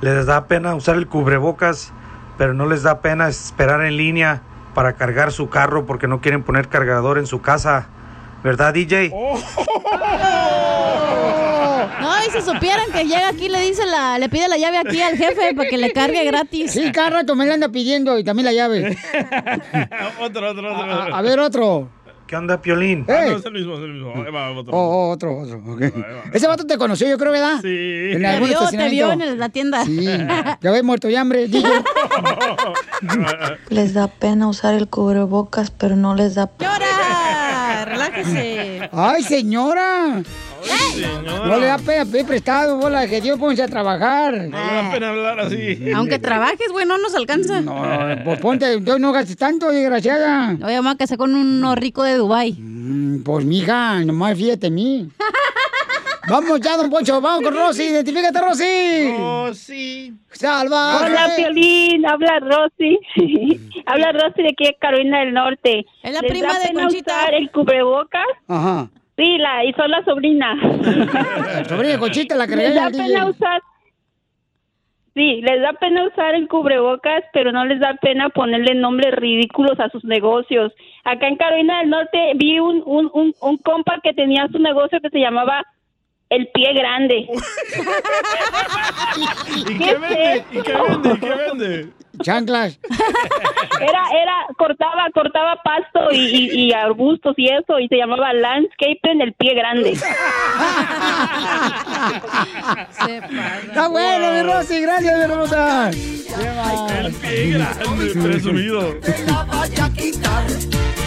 Les da pena usar el cubrebocas, pero no les da pena esperar en línea para cargar su carro porque no quieren poner cargador en su casa. ¿Verdad, DJ? No, y si supieran que llega aquí, le dice la, le pide la llave aquí al jefe para que le cargue gratis. Sí, cada rato me la anda pidiendo y también la llave. otro, otro, otro. A, a ver, otro. ¿Qué onda, Piolín? Ah, ¡Ey! no, es el mismo, es el mismo. Ahí va, otro. Oh, oh, otro, otro. Ese vato te conoció, yo creo, ¿verdad? Sí. En Te algún vio, te vio en la tienda. Sí. Ya ves muerto de hambre. Les da pena usar el cubrebocas, pero no les da ¡Llora! ¡Relájese! Ay, señora. No le da pena pedir prestado, bola, que Dios pónganse a trabajar. No le da pena hablar así. Aunque trabajes, güey, no nos alcanza. No, pues ponte, Dios no gastes tanto, desgraciada. Oye, mamá, casé con uno rico de Dubai. Mm, Pues, mija, nomás fíjate en mí. Vamos ya, don Poncho, vamos con Rosy. Identifícate, Rosy. Rosy. Salva. Hola, Piolín, habla Rosy. habla Rosy de aquí de Carolina del Norte. Es la ¿Les prima da de pena Conchita. usar el cubrebocas? Ajá. Sí, la, y soy la sobrina. Sobrina Conchita, la que le Les da pena DJ. usar... Sí, les da pena usar el cubrebocas, pero no les da pena ponerle nombres ridículos a sus negocios. Acá en Carolina del Norte vi un, un, un, un compa que tenía su negocio que se llamaba El Pie Grande. ¿Y qué vende? ¿Y qué vende? ¿Y qué vende? Chanclas. Era, era, cortaba, cortaba pasto y, y, y arbustos y eso, y se llamaba Landscaping El Pie Grande. Está bueno, mi Rosy, gracias, mi hermosa. El pie grande, presumido.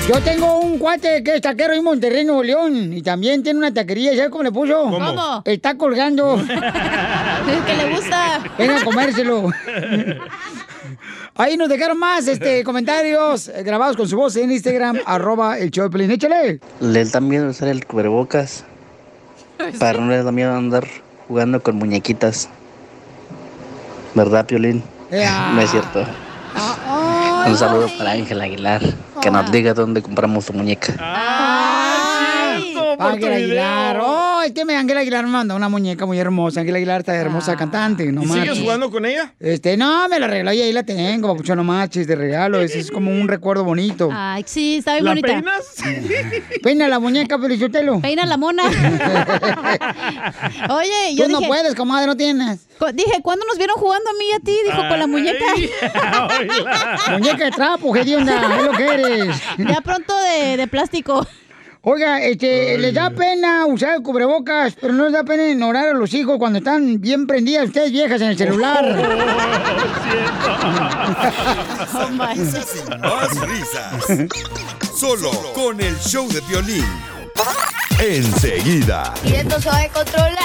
Yo tengo un cuate que es taquero en Monterrey, Nuevo León, y también tiene una taquería, ¿sabes cómo le puso? ¿Cómo? ¿Cómo? Está colgando. que le gusta. Venga a comérselo. Ahí nos dejaron más este, comentarios eh, grabados con su voz en Instagram, arroba el show de Pelín. Échale. Les da miedo usar el cubrebocas. Para no les da miedo andar jugando con muñequitas. ¿Verdad, Piolín? No es cierto. Ay, Un saludo para Ángel Aguilar. Que nos diga dónde compramos su muñeca. Ángel Aguilar. Oh, es que me Ángel Aguilar me mandó una muñeca muy hermosa. Ángel Aguilar está hermosa cantante. No ¿Y sigues marches. jugando con ella? Este, no, me la regaló y ahí la tengo, papucho, no manches, de regalo. Ese es como un recuerdo bonito. Ay, sí, está bien ¿La bonita. peinas? Peina la muñeca, Felicitelo. Peina la mona. Oye, yo Tú no dije- puedes, comadre, no tienes. Dije, ¿cuándo nos vieron jugando a mí y a ti? Dijo, con la muñeca. Muñeca de trapo, hedionda, es lo que eres. Ya pronto de, de plástico. Oiga, este, les da pena usar el cubrebocas, pero no les da pena ignorar a los hijos cuando están bien prendidas ustedes viejas en el celular. risas y más risas. Solo con el show de violín. Enseguida, Y esto se va a controlar.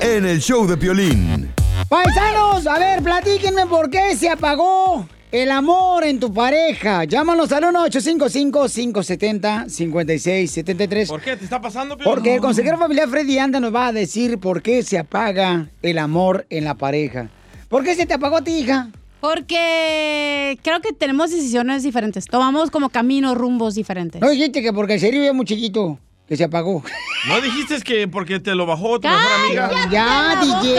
en el show de violín. Paisanos, a ver, platíquenme por qué se apagó el amor en tu pareja. Llámanos al 1-855-570-5673. ¿Por qué? ¿Te está pasando, Piolín? Porque el consejero familiar Freddy Anda nos va a decir por qué se apaga el amor en la pareja. ¿Por qué se te apagó a ti, hija? Porque creo que tenemos decisiones diferentes. Tomamos como caminos, rumbos diferentes. No dijiste que porque el cerillo es muy chiquito, que se apagó. ¿No dijiste que porque te lo bajó tu mejor amiga? Ya, DJ.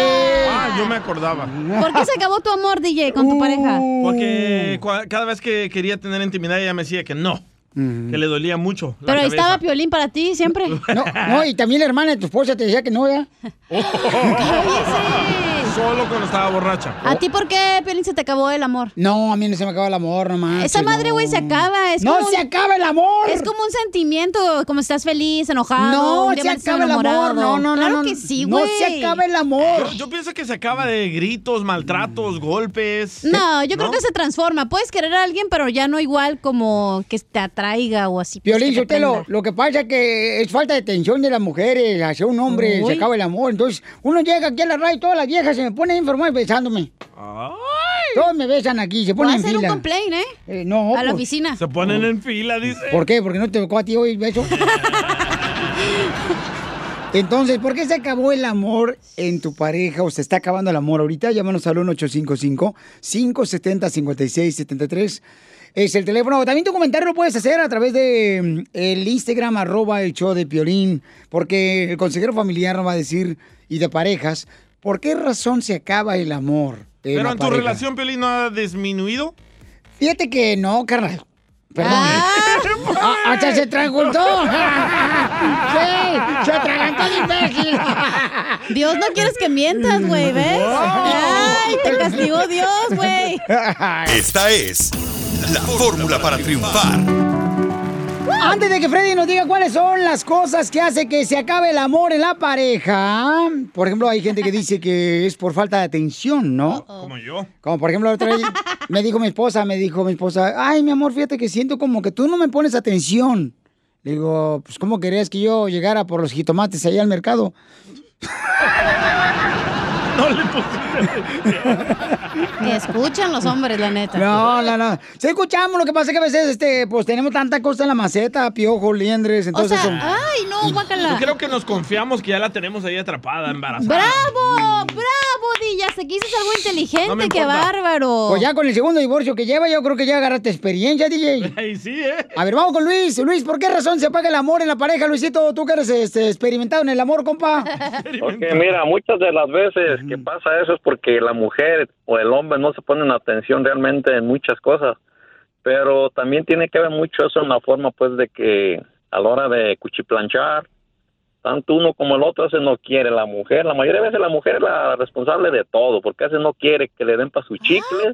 Ah, yo me acordaba. ¿Por qué se acabó tu amor, DJ, con tu pareja? Porque cada vez que quería tener intimidad ella me decía que no, que le dolía mucho. la Pero ahí cabeza. estaba Piolín para ti siempre. No, no, y también la hermana de tu esposa te decía que no, ¿ya? Solo cuando estaba borracha. ¿A ti por qué, Piolín, se te acabó el amor? No, a mí no se me acaba el amor, nomás. Esa madre, güey, se acaba. Es No como se un- acaba el amor. Es como un sentimiento, como estás feliz, enojado. No se acaba el amor. No, no, no. Claro no, que sí, No güey. se acaba el amor. Yo, yo pienso que se acaba de gritos, maltratos, golpes. No, yo creo ¿No? que se transforma. Puedes querer a alguien, pero ya no igual como que te atraiga o así. pues, Violín, que te prenda. lo que pasa es que es falta de atención de las mujeres hacia un hombre, Uy. se acaba el amor. Entonces, uno llega aquí a la radio y todas las viejas se me ponen enfermas besándome. Todos me besan aquí, se ponen a en hacer un fila. complaint, ¿eh? Eh, no, a la pues, oficina. Se ponen en fila, dice. ¿Por qué? Porque no te tocó a ti hoy beso. Entonces, ¿por qué se acabó el amor en tu pareja o se está acabando el amor ahorita? Llámanos al 1-855-570-5673. Es el teléfono. También tu comentario lo puedes hacer a través de mm, el Instagram, arroba el show de Piolín, porque el consejero familiar nos va a decir, y de parejas, ¿por qué razón se acaba el amor? en Pero en tu pareja? relación, Piolín, ¿no ha disminuido? Fíjate que no, carnal. Perdón. Ah, hasta se trancutó. sí, se atragantó el imbécil. Dios no quieres que mientas, güey, ¿ves? Ay, te castigó Dios, güey. Esta es la fórmula para triunfar. Antes de que Freddy nos diga cuáles son las cosas que hace que se acabe el amor en la pareja, por ejemplo, hay gente que dice que es por falta de atención, ¿no? Como yo. Como por ejemplo, la otra vez me dijo mi esposa, me dijo mi esposa, ay, mi amor, fíjate que siento como que tú no me pones atención. Le digo, pues, ¿cómo querías que yo llegara por los jitomates allá al mercado? No le pusiste Ni escuchan los hombres, la neta. No, no, no. Sí escuchamos, lo que pasa es que a veces, este, pues tenemos tanta cosa en la maceta, piojos, liendres, entonces... son- ay, no, guácala. Yo creo que nos confiamos que ya la tenemos ahí atrapada, embarazada. ¡Bravo! ¡Bravo, Dilla! Se quiso algo inteligente, No qué bárbaro. Pues ya con el segundo divorcio que lleva, yo creo que ya agarraste experiencia, DJ. Ahí sí, ¿eh? A ver, vamos con Luis. Luis, ¿por qué razón se apaga el amor en la pareja, Luisito? Tú que eres este, experimentado en el amor, compa. Porque mira, muchas de las veces que pasa eso es porque la mujer o el hombre no se ponen atención realmente en muchas cosas. Pero también tiene que ver mucho eso en la forma, pues, de que a la hora de cuchiplanchar, tanto uno como el otro a veces no quiere la mujer. La mayoría de veces la mujer es la responsable de todo, porque a veces no quiere que le den para sus chicles.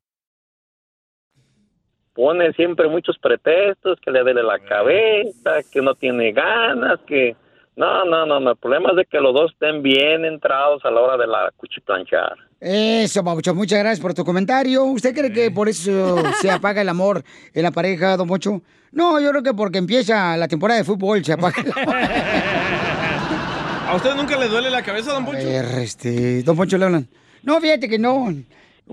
Pone siempre muchos pretextos, que le duele la cabeza, que no tiene ganas, que... No, no, no, no. El problema es de que los dos estén bien entrados a la hora de la cuchiplanchar. Eso, Pabucho, muchas gracias por tu comentario. ¿Usted cree que por eso se apaga el amor en la pareja, don Pocho? No, yo creo que porque empieza la temporada de fútbol se apaga el amor. ¿A usted nunca le duele la cabeza, don Poncho? este, don Poncho le hablan. No, fíjate que no.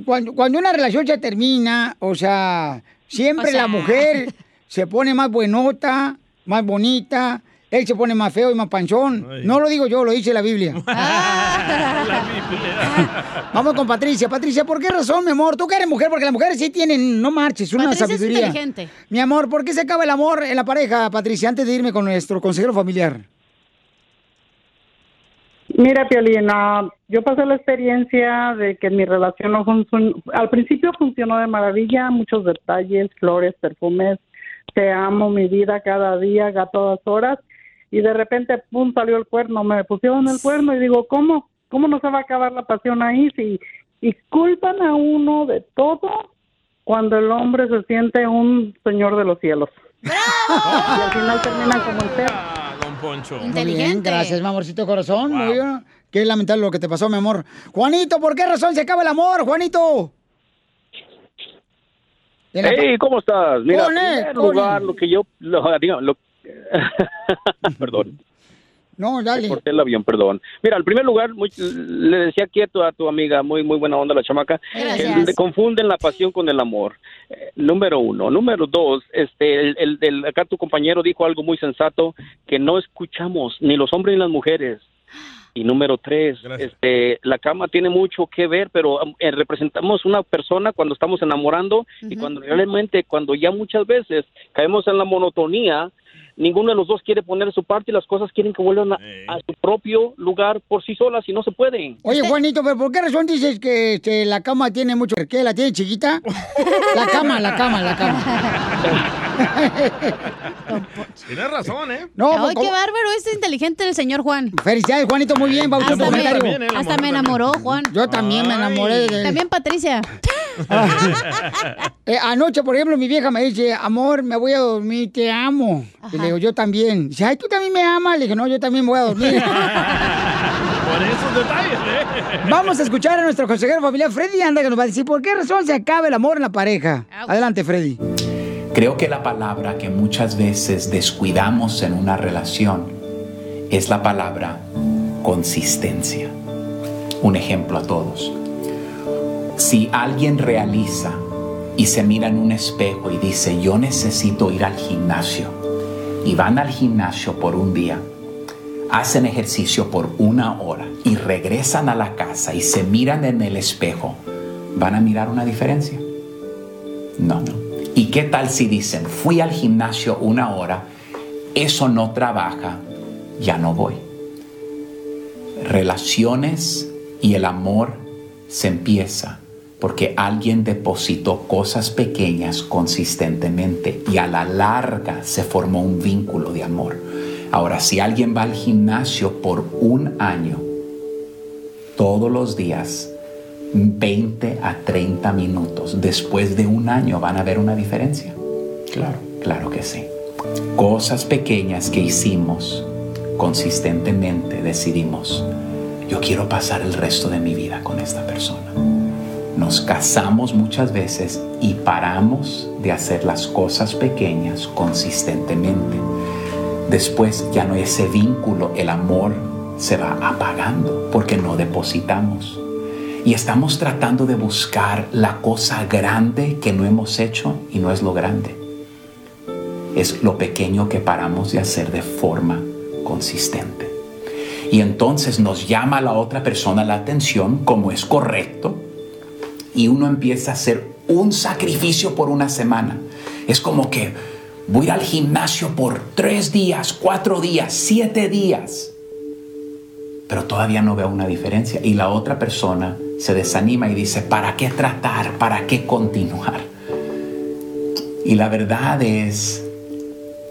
Cuando, cuando una relación se termina, o sea, siempre O sea. la mujer se pone más buenota, más bonita, él se pone más feo y más panchón. No lo digo yo, lo dice la Biblia. Vamos con Patricia. Patricia, ¿por qué razón, mi amor? Tú que eres mujer, porque las mujeres sí tienen, no marches, una Patricia es sabiduría. inteligente. Mi amor, ¿por qué se acaba el amor en la pareja, Patricia? Antes de irme con nuestro consejero familiar. Mira, Piolina, yo pasé la experiencia de que mi relación no funcionó. Al principio funcionó de maravilla, muchos detalles, flores, perfumes. Te amo, mi vida, cada día, a todas horas. Y de repente, pum, salió el cuerno. Me pusieron el cuerno y digo, ¿cómo? ¿Cómo no se va a acabar la pasión ahí? Si, y culpan a uno de todo cuando el hombre se siente un señor de los cielos. Y al final terminan como el perro. Poncho. Muy bien, gracias, mi amorcito corazón. Muy bien. Qué lamentable lo que te pasó, mi amor. Juanito, ¿por qué razón se acaba el amor, Juanito? Hey, ¿cómo estás? Mira, en primer lugar, lo que yo, lo, lo- perdón, No, dale. corté el avión, perdón. Mira, en primer lugar, muy- le decía aquí a tu, amiga, muy muy buena onda la chamaca, Gracias. que confunden la pasión con el amor. Eh, número uno. Número dos, este, el, el- el- acá tu compañero dijo algo muy sensato, que no escuchamos ni los hombres ni las mujeres. Y número tres, este, la cama tiene mucho que ver, pero um, eh, representamos una persona cuando estamos enamorando y cuando realmente, cuando ya muchas veces caemos en la monotonía, ninguno de los dos quiere poner su parte y las cosas quieren que vuelvan a, a su propio lugar por sí solas y no se pueden. Oye, Juanito, ¿pero por qué razón dices que este, la cama tiene mucho... ¿Qué? ¿La tiene chiquita? La cama, la cama, la cama. Tienes razón, ¿eh? No, Ay, pues, qué bárbaro es inteligente el señor Juan. Felicidades, Juanito, muy bien, bautizó tu Hasta me, comentario. hasta me enamoró, Juan. Yo también me enamoré de él. También Patricia. Eh, anoche, por ejemplo, mi vieja me dice, amor, me voy a dormir, te amo. Y le digo, yo también. Dice, ay, ¿tú también me amas? Le dije, no, yo también me voy a dormir. Por esos detalles, ¿eh? Vamos a escuchar a nuestro consejero familiar, Freddy Anda, que nos va a decir por qué razón se acaba el amor en la pareja. Adelante, Freddy. Creo que la palabra que muchas veces descuidamos en una relación es la palabra consistencia. Un ejemplo a todos. Si alguien realiza y se mira en un espejo y dice, yo necesito ir al gimnasio, y van al gimnasio por un día, hacen ejercicio por una hora y regresan a la casa y se miran en el espejo, ¿Van a mirar una diferencia? No. ¿Y qué tal si dicen, fui al gimnasio una hora, eso no trabaja, ya no voy? Relaciones y el amor se empieza porque alguien depositó cosas pequeñas consistentemente y a la larga se formó un vínculo de amor. Ahora, si alguien va al gimnasio por un año, todos los días, 20 a 30 minutos, después de un año van a ver una diferencia. Claro, claro que sí. Cosas pequeñas que hicimos consistentemente decidimos, yo quiero pasar el resto de mi vida con esta persona nos casamos muchas veces y paramos de hacer las cosas pequeñas consistentemente. Después ya no hay ese vínculo, el amor se va apagando porque no depositamos. Y estamos tratando de buscar la cosa grande que no hemos hecho y no es lo grande. Es lo pequeño que paramos de hacer de forma consistente. Y entonces nos llama la otra persona la atención como es correcto y uno empieza a hacer un sacrificio por una semana. Es como que voy al gimnasio por tres días, cuatro días, siete días, pero todavía no veo una diferencia. Y la otra persona se desanima y dice, ¿para qué tratar? ¿Para qué continuar? Y la verdad es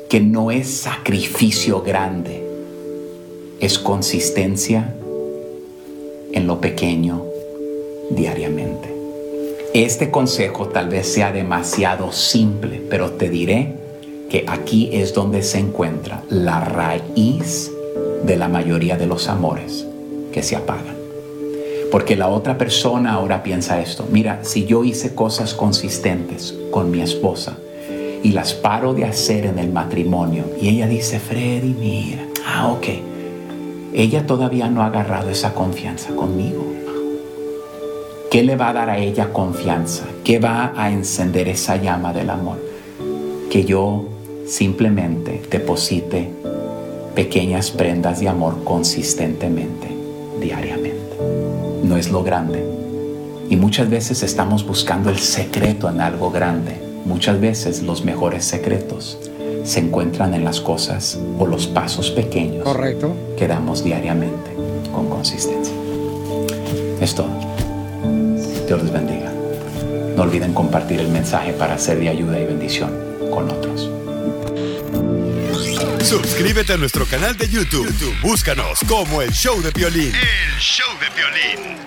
que no es sacrificio grande, es consistencia en lo pequeño diariamente. Este consejo tal vez sea demasiado simple, pero te diré que aquí es donde se encuentra la raíz de la mayoría de los amores que se apagan. Porque la otra persona ahora piensa esto, mira, si yo hice cosas consistentes con mi esposa y las paro de hacer en el matrimonio y ella dice, Freddy, mira, ah, ok, ella todavía no ha agarrado esa confianza conmigo. ¿Qué le va a dar a ella confianza? ¿Qué va a encender esa llama del amor? Que yo simplemente deposite pequeñas prendas de amor consistentemente, diariamente. No es lo grande. Y muchas veces estamos buscando el secreto en algo grande. Muchas veces los mejores secretos se encuentran en las cosas o los pasos pequeños Correcto. que damos diariamente con consistencia. Es todo. Dios les bendiga. No olviden compartir el mensaje para ser de ayuda y bendición con otros. Suscríbete a nuestro canal de YouTube. YouTube, Búscanos como el show de violín. El show de violín.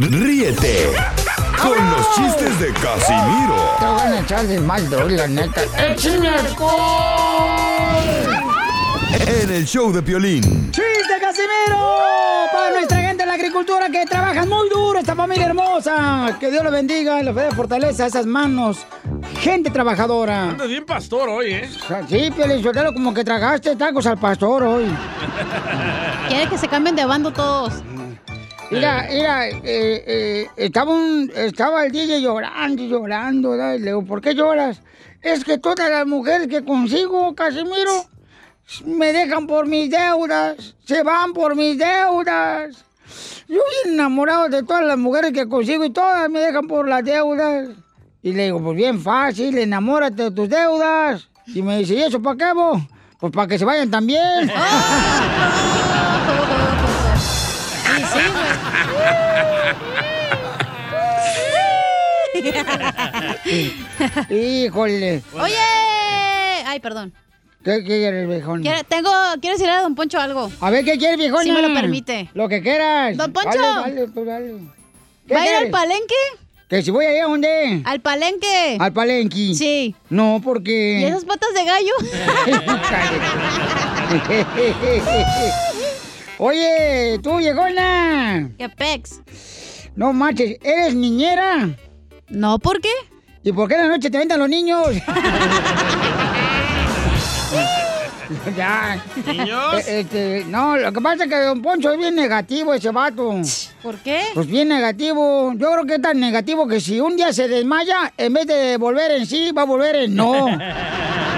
Ríete con los chistes de Casimiro Te van a echar de mal, la neta. ¡Échame en el show de Piolín. ¡Chiste, Casimiro! Para nuestra gente de la agricultura que trabajan muy duro, esta familia hermosa. Que Dios los bendiga y les dé fortaleza a esas manos. Gente trabajadora. Andas bien pastor hoy, ¿eh? Sí, Piolín, Sotelo, como que tragaste tacos al pastor hoy. Quiere que se cambien de bando todos. Mira, mira, eh, eh, estaba, un, estaba el DJ llorando y llorando, ¿verdad? Y le digo, ¿por qué lloras? Es que todas las mujeres que consigo, Casimiro, me dejan por mis deudas, se van por mis deudas. Yo bien enamorado de todas las mujeres que consigo y todas me dejan por las deudas. Y le digo, pues bien fácil, enamórate de tus deudas. Y me dice, ¿y eso para qué, vos? Pues para que se vayan también. Híjole. Oye. Ay, perdón. ¿Qué, qué quieres, viejón? Tengo, quiero decirle a Don Poncho algo. A ver, ¿qué quieres, viejón? Si me lo permite. Lo que quieras. Don Poncho. Dale, dale, pues, dale. ¿Qué ¿Va a ir al palenque? ¿Que si voy allá a dónde? Al palenque. ¿Al palenque? Sí. No, porque... ¿Y esas patas de gallo? Oye, tú, viejona. ¿Qué pex? No manches, ¿eres niñera? No, ¿por qué? ¿Y por qué en la noche te vendan los niños? ya. ¿Niños? Eh, este, no, lo que pasa es que Don Poncho es bien negativo ese vato. ¿Por qué? Pues bien negativo. Yo creo que es tan negativo que si un día se desmaya, en vez de volver en sí, va a volver en no.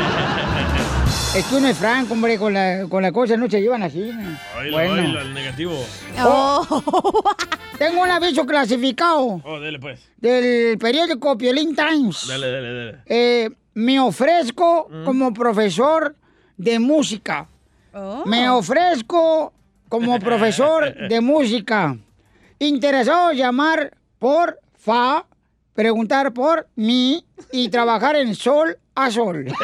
es que uno es franco, hombre, con la, con la cosa no se llevan así. Oílo, bueno. oílo, el negativo. Oh. Tengo un aviso clasificado Oh, dele pues. del periódico Piolín Times. Dale, dale, dale. Eh, me ofrezco Mm. como profesor de música. Me ofrezco como profesor de música. Interesado en llamar por fa, preguntar por mí y trabajar en sol a sol.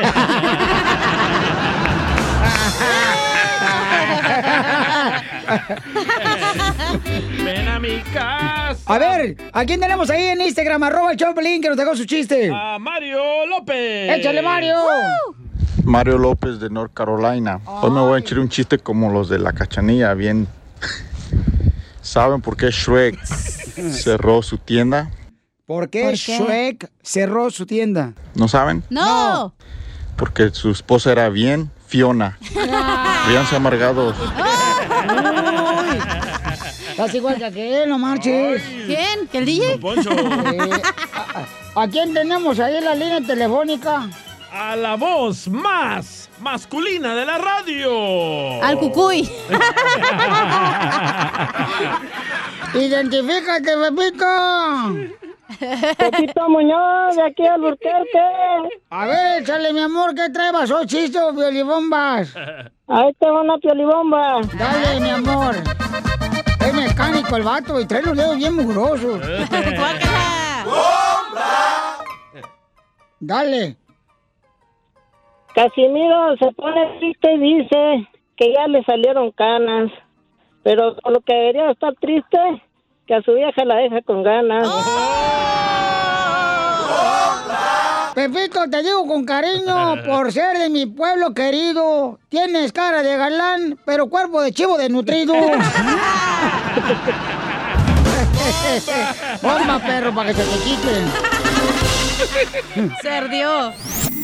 Ven a mi casa. A ver, ¿a quién tenemos ahí en Instagram? Arroba el Choplin que nos dejó su chiste. A Mario López. ¡Échale, Mario! Mario López de North Carolina. Hoy me voy a echar un chiste como los de la cachanilla, bien. ¿Saben por qué Shrek cerró su tienda? ¿Por qué, ¿Por qué? Shrek cerró su tienda? ¿No saben? No. Porque su esposa era bien Fiona. Ríanse amargados. Estás igual que aquel, no marches. ¿Quién? ¿Que el DJ? Poncho. Eh, a, a- ¿a quién tenemos ahí en la línea telefónica? A la voz más masculina de la radio. Al cucuy. Identifícate, Pepito. Pepito Muñoz, de aquí al Burquerque. A ver, échale, mi amor, ¿qué trae vaso chiste o violibombas? Ahí te va una piolibomba. Dale, mi amor. El vato y trae los dedos bien mugrosos. Dale. Casimiro se pone triste y dice que ya le salieron canas. Pero con lo que debería estar triste, que a su vieja la deja con ganas. Pepito, te digo con cariño, por ser de mi pueblo querido. Tienes cara de galán, pero cuerpo de chivo desnutrido. Bomba, perro, para que se te quiten. Se ardió.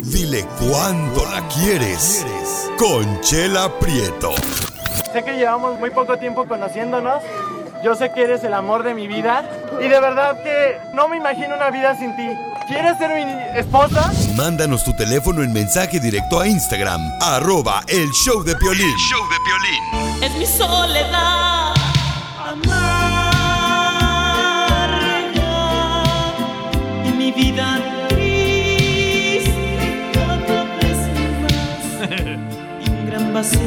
Dile cuándo la quieres. Conchela Prieto. Sé que llevamos muy poco tiempo conociéndonos. Yo sé que eres el amor de mi vida. Y de verdad que no me imagino una vida sin ti. ¿Quieres ser mi esposa? Mándanos tu teléfono en mensaje directo a Instagram, arroba el show de Piolín. show de Piolín. Es mi soledad. Amarga y mi vida triste cada vez más y un gran vacío.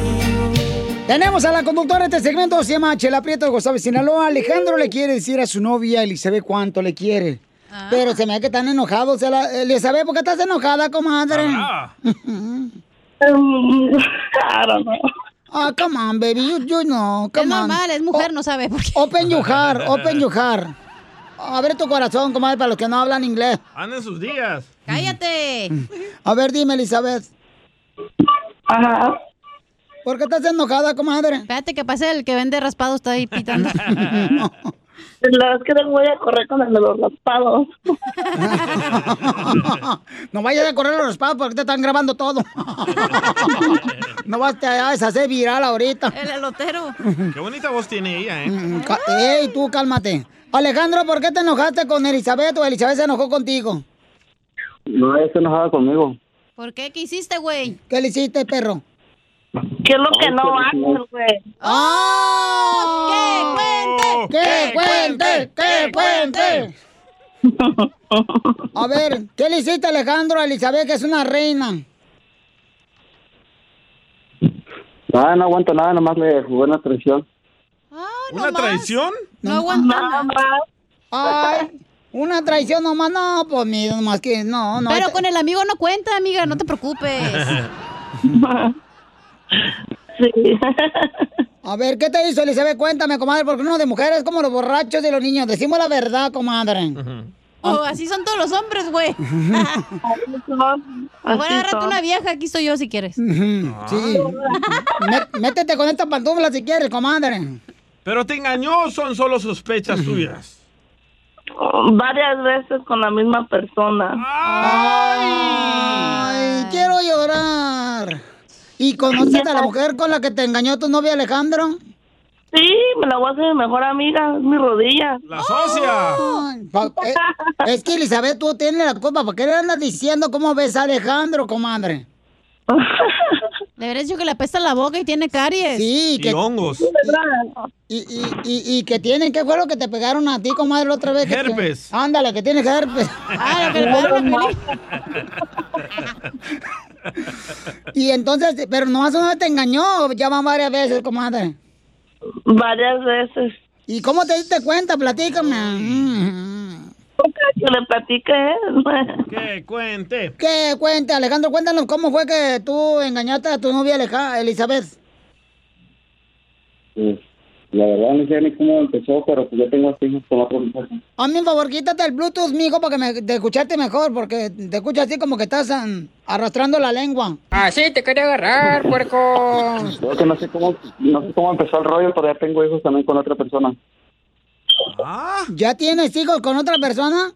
Tenemos a la conductora de este segmento, se llama Chela Prieto de Gustavo Sinaloa. Alejandro le quiere decir a su novia Elizabeth cuánto le quiere. Pero se me ve que están enojados. Se la- Elizabeth, ¿por qué estás enojada, comadre? Claro, no. Ah, come on, baby, you, you know, come Es on. normal, es mujer, no sabe por qué. Open your heart, open your heart. Abre tu corazón, comadre, para los que no hablan inglés. Anda en sus días. Cállate. A ver, dime, Elizabeth. Ajá. ¿Por qué estás enojada, comadre? Espérate que pase el que vende raspado, está ahí pitando. La verdad es que les voy a correr con el de los raspados. no vayas a correr los raspados porque te están grabando todo. no vas a hacer viral ahorita. El elotero. Qué bonita voz tiene ella, ¿eh? Mm, Ey, tú cálmate. Alejandro, ¿por qué te enojaste con Elizabeth o Elizabeth se enojó contigo? No, está enojada conmigo. ¿Por qué? ¿Qué hiciste, güey? ¿Qué le hiciste, perro? ¿Qué es lo que no haces, güey? ¡Oh! ¡Que cuente! ¡Que cuente! A ver, ¿qué le hiciste, Alejandro, a Elizabeth, que es una reina? Nada, no aguanto nada, nomás le jugué una traición. ¿Una traición? No aguanta nada. Ay, Una traición nomás, no, pues mira, nomás que no, no. Pero con el amigo no cuenta, amiga, no te preocupes. A ver, ¿qué te hizo, Elizabeth? Cuéntame, comadre, porque uno de mujeres como los borrachos y los niños. Decimos la verdad, comadre. Oh, así son todos los hombres, güey. Bueno, agárrate una vieja, aquí estoy yo si quieres. Sí. Mé- Métete con esta pantufla si quieres, comadre. ¿Pero te engañó o son solo sospechas tuyas? Varias veces con la misma persona. Ay, quiero llorar. ¿Y conoces a la mujer con la que te engañó tu novio Alejandro? Sí, me la voy a hacer mi mejor amiga, es mi rodilla. ¡La socia! Eh, es que Elizabeth, tú tienes la culpa. ¿Por qué le andas diciendo cómo ves a Alejandro, comadre? Le habrías dicho que le apesta la boca y tiene caries. Sí, que... hongos. Y, y, y, y que tienen, ¿qué fue lo que te pegaron a ti, comadre, la otra vez? Que- Herpes. ándale, que tienes herpes. Ah, lo que le pegaron a. Y entonces, pero nomás una vez te engañó, ya van varias veces, comadre. Varias veces. ¿Y cómo te diste cuenta? Platícame. Que le platique Que cuente. ¿Qué cuenta, Alejandro? Cuéntanos cómo fue que tú engañaste a tu novia Elizabeth. Pues, la verdad no sé ni cómo empezó, pero pues yo tengo hijos con otro muchacho. Hazme un favor, quítate el Bluetooth, mijo, para que me, te escucharte mejor, porque te escucho así como que estás mm, arrastrando la lengua. Así te quería agarrar, puerco. Yo que no sé cómo, no sé cómo empezó el rollo, pero ya tengo hijos también con otra persona. ¿Ya tienes hijos con otra persona?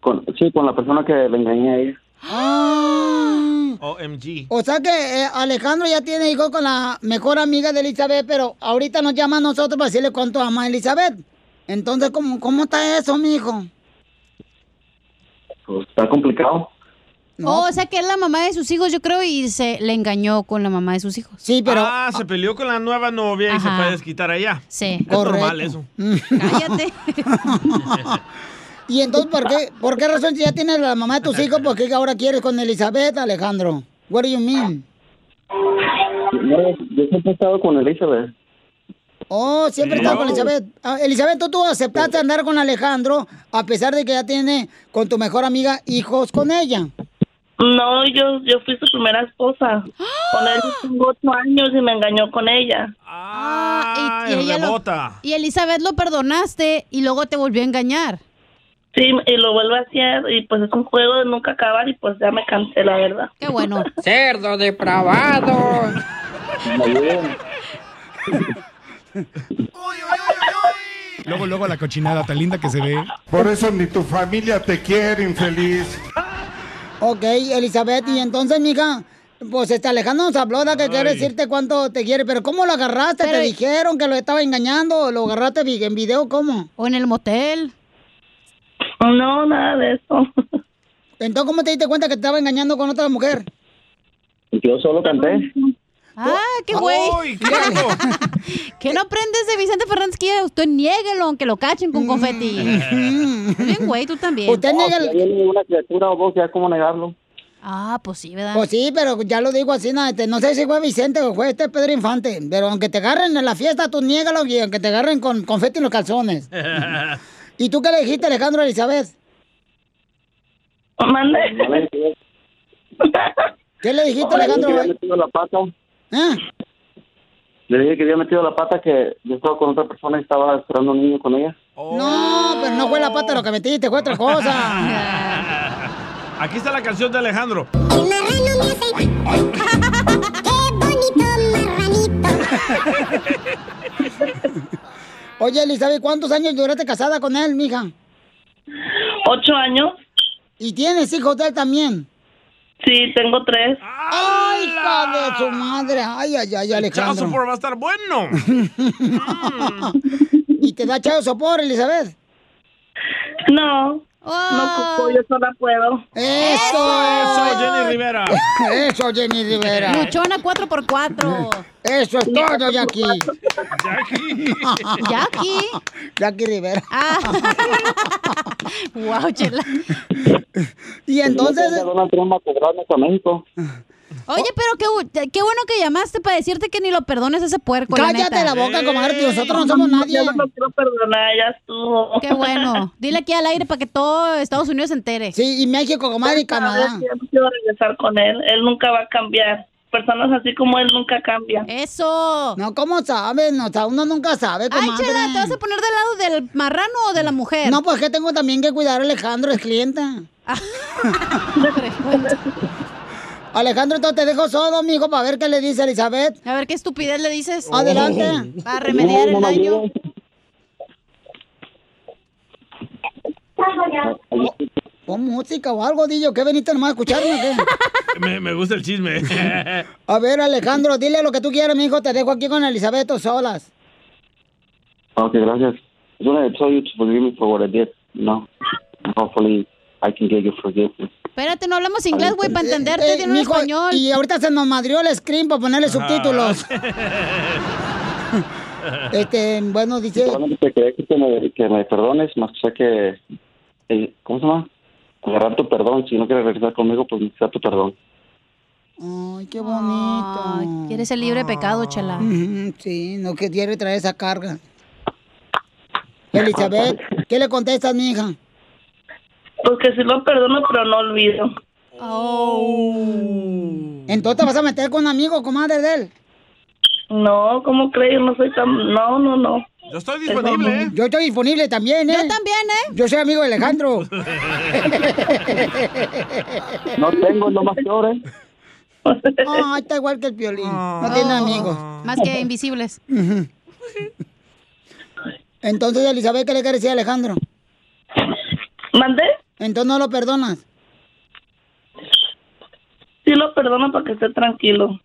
Con, sí, con la persona que le engañé a ella. Ah. OMG. O sea que eh, Alejandro ya tiene hijos con la mejor amiga de Elizabeth, pero ahorita nos llama a nosotros para decirle cuánto ama a Elizabeth. Entonces, ¿cómo, cómo está eso, mijo? Pues está complicado. Oh, o sea que es la mamá de sus hijos, yo creo, y se le engañó con la mamá de sus hijos. Sí, Ah, se peleó con la nueva novia y se Ajá. fue a desquitar allá. Sí. Es normal eso. Cállate. ¿Y entonces por qué, por qué razón si ya tienes la mamá de tus hijos, por qué ahora quieres con Elizabeth, Alejandro? What do you mean? No, yo siempre he estado con Elizabeth. Oh, siempre Sí. estás con Elizabeth. Ah, Elizabeth, ¿tú, tú aceptaste andar con Alejandro a pesar de que ya tiene con tu mejor amiga hijos con ella. No, yo, yo fui su primera esposa. Con él tengo ocho años y me engañó con ella. Ah, y, y el ella lo- y Elizabeth lo perdonaste y luego te volvió a engañar. Sí, y lo vuelvo a hacer y pues es un juego de nunca acabar y pues ya me cansé, la verdad. Qué bueno. Cerdo depravado. Luego, luego la cochinada tan linda que se ve. Por eso ni tu familia te quiere, infeliz. Ok, Elizabeth, y entonces, mija, pues este Alejandro nos habló de que quiere decirte cuánto te quiere, pero ¿cómo lo agarraste? ¿Te dijeron que lo estaba engañando? ¿Lo agarraste en video cómo? ¿O en el motel? No, nada de eso. Entonces, ¿cómo te diste cuenta que te estaba engañando con otra mujer? Yo solo canté. Ah, qué güey. que no aprendes de Vicente Fernández que usted niéguelo aunque lo cachen con confeti. Es bien güey, tú también. Usted niega el- Si hay una criatura o vos, ya cómo negarlo. Ah, pues sí, ¿verdad? Pues sí, pero ya lo digo así, no, este, no sé si fue Vicente o fue este Pedro Infante, pero aunque te agarren en la fiesta, tú niégalo y aunque te agarren con confeti en los calzones. ¿Y tú qué le dijiste, Alejandro a Elizabeth? Mande. ¿Qué le dijiste, Le dije Alejandro? que había metido la pata. ¿Eh? Le dije que había metido la pata, que yo estaba con otra persona y estaba esperando un niño con ella. No, pero no fue la pata lo que metiste, fue otra cosa. Aquí está la canción de Alejandro. Oye, Elizabeth, ¿cuántos años duraste casada con él, mija? Ocho años. ¿Y tienes hijos de él también? Sí, tengo tres. ¡Ay, hija de su madre! ¡Ay, ay, ay, Chao, Alejandro! sopor va a estar bueno. ¿Y te da chao sopor, Elizabeth? No. No ocupo, yo sola puedo. ¡Eso! Eso, Jenny Rivera. ¡Eso, Jenny Rivera! Luchona 4x4. Eso es todo, Jackie. Jackie. Jackie. Jackie Rivera. Ah. wow, chela. Y entonces... Donald Trump a cobrarme con México. Oye, pero qué, qué bueno que llamaste para decirte que ni lo perdones a ese puerco. Cállate neta. la boca, comadre, que nosotros no somos nadie. Yo no lo quiero perdonar, ya estuvo. Qué bueno. Dile aquí al aire para que todo Estados Unidos se entere. Sí, y México, comadre, y Canadá. Yo no quiero regresar con él. Él nunca va a cambiar. Personas así como él nunca cambian. Eso. No, ¿cómo sabes? No, o sea, uno nunca sabe, Ay, comadre. Chela, ¿te vas a poner del lado del marrano o de la mujer? No, pues que tengo también que cuidar a Alejandro, es cliente. Alejandro, entonces te dejo solo, mijo, para ver qué le dice Elizabeth. A ver qué estupidez le dices. Adelante. Para remediar el daño. Pon música o algo, Dillo. ¿Qué veniste nomás a escucharme qué? Me, me gusta el chisme. A ver, Alejandro, dile lo que tú quieras, mijo. Te dejo aquí con Elizabeth o solas. Ok, gracias. I just want to tell you to forgive me for what I did. You know, hopefully I can get your forgiveness. Espérate, no hablamos inglés, güey, para entenderte. Eh, Tiene un español. Y ahorita se nos madrió el screen para ponerle subtítulos. Este, bueno, dice... Solamente quería que me, que me perdones, más que sé que... eh, ¿Cómo se llama? Agarrar tu perdón. Si no quieres regresar conmigo, pues necesitas tu perdón. Ay, qué bonito. Quieres ser libre pecado, chela. Ujú, Sí, no que quiere traer esa carga. Elizabeth, ¿qué le contestas, mija? Pues que sí lo perdono, pero no olvido. Entonces te vas a meter con un amigo, comadre de él. No, ¿cómo crees? No soy tan... No, no, no. Yo estoy disponible, ¿eh? Yo estoy disponible también, ¿eh? Yo también, ¿eh? Yo soy amigo de Alejandro. No tengo, no más peor, ¿eh? Ah, está igual que el piolín. No tiene amigos. Más que invisibles. Entonces, Elizabeth, ¿qué le quiere decir a Alejandro? ¿Mandé? Entonces no lo perdonas. Sí lo perdono para que esté tranquilo.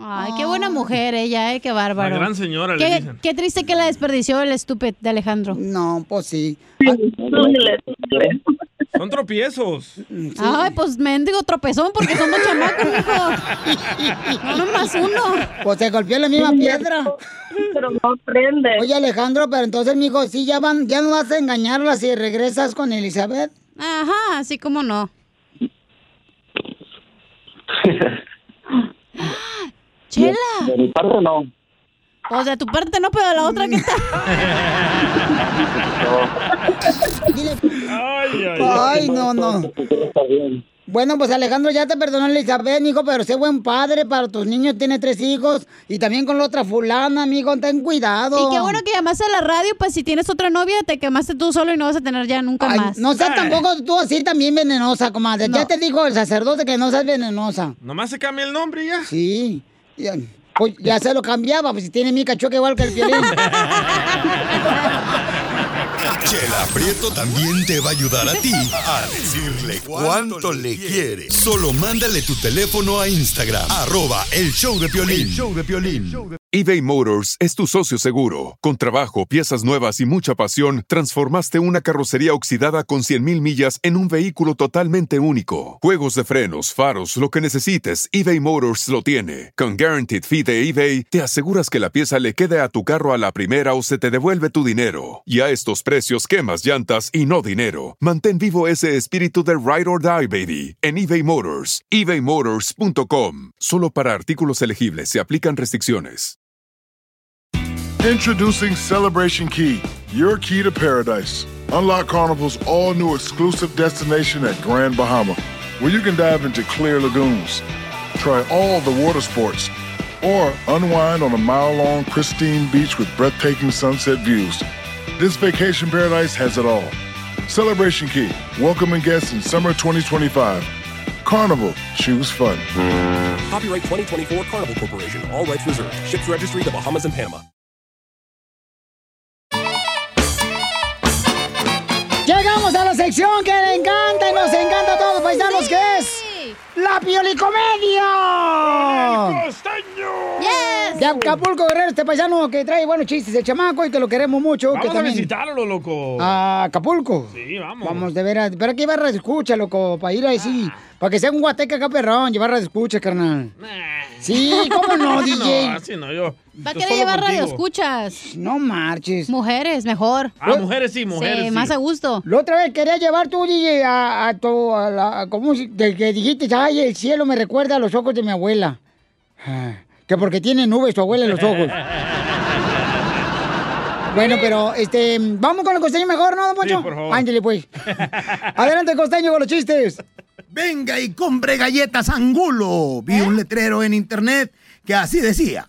Ay, qué buena mujer ella, ¿eh? Qué bárbaro. La gran señora, le Qué, dicen. qué triste que la desperdició el estúpido de Alejandro. No, pues sí. Son tropiezos. Ay, pues mendigo tropezón porque son dos chamacos, hijo. No, nomás uno. Pues se golpeó la misma piedra. Pero no prende. Oye, Alejandro, pero entonces, mijo, sí, ya van, ya no vas a engañarla si regresas con Elizabeth. Ajá, así como no. Chela. De mi parte, no. O sea, tu parte no, pero la otra que está. Ay, no, no. Bueno, pues Alejandro, ya te perdonó Elizabeth, hijo, pero sé buen padre para tus niños, tiene tres hijos, y también con la otra fulana, amigo, ten cuidado. Y qué bueno que llamaste a la radio, pues si tienes otra novia, te quemaste tú solo y no vas a tener ya nunca Ay, más. no seas tampoco tú así también venenosa, comadre. Ya te dijo el sacerdote que no seas venenosa. Nomás se cambia el nombre ya. Sí. Ya, pues, ya se lo cambiaba, pues si tiene mi cachuca igual que el violín. Chela Prieto también te va a ayudar a ti a decirle cuánto le quiere. Solo mándale tu teléfono a Instagram, arroba el show de Piolín. Show de Piolín. eBay Motors es tu socio seguro. Con trabajo, piezas nuevas y mucha pasión, transformaste una carrocería oxidada con 100.000 millas en un vehículo totalmente único. Juegos de frenos, faros, lo que necesites, eBay Motors lo tiene. Con Guaranteed Fee de eBay, te aseguras que la pieza le quede a tu carro a la primera o se te devuelve tu dinero. Y a estos precios, quemas llantas y no dinero. Mantén vivo ese espíritu de Ride or Die, baby, en eBay Motors. ebaymotors.com. Solo para artículos elegibles se aplican restricciones. Introducing Celebration Key, your key to paradise. Unlock Carnival's all new exclusive destination at Grand Bahama, where you can dive into clear lagoons, try all the water sports, or unwind on a mile long, pristine beach with breathtaking sunset views. This vacation paradise has it all. Celebration Key, welcoming guests in summer 2025. Carnival, choose fun. Copyright 2024 Carnival Corporation. All rights reserved. Ships registry the Bahamas and Panama. Llegamos a la sección que le encanta y nos encanta a todos, paisanos, que es la piolicomedia. Yes. De Acapulco, Guerrero, este paisano que trae buenos chistes, el chamaco, y te lo queremos mucho. Vamos que a también... visitarlo, loco. A Acapulco. Sí, vamos. Vamos, de veras. Pero aquí barra de escucha, loco, para ir ahí sí. Para que sea un guateca acá, perrón, llevar de escucha, carnal. Sí, ¿cómo no, DJ? No, así no, yo. ¿Para qué le solo lleva radio escuchas? No marches. Mujeres, mejor. Ah, mujeres sí, mujeres sí. más a gusto. La otra vez quería llevar tú, DJ, a, a tu, a la, a- ¿cómo se- de que dijiste, ay, el cielo me recuerda a los ojos de mi abuela. Ah, Que porque tiene nubes tu abuela en los ojos. Bueno, pero, este, vamos con el costeño mejor, ¿no, don Poncho? Sí, por favor. Ándale, pues. Adelante, costeño, con los chistes. Venga y compre galletas Angulo. Vi un letrero en internet que así decía.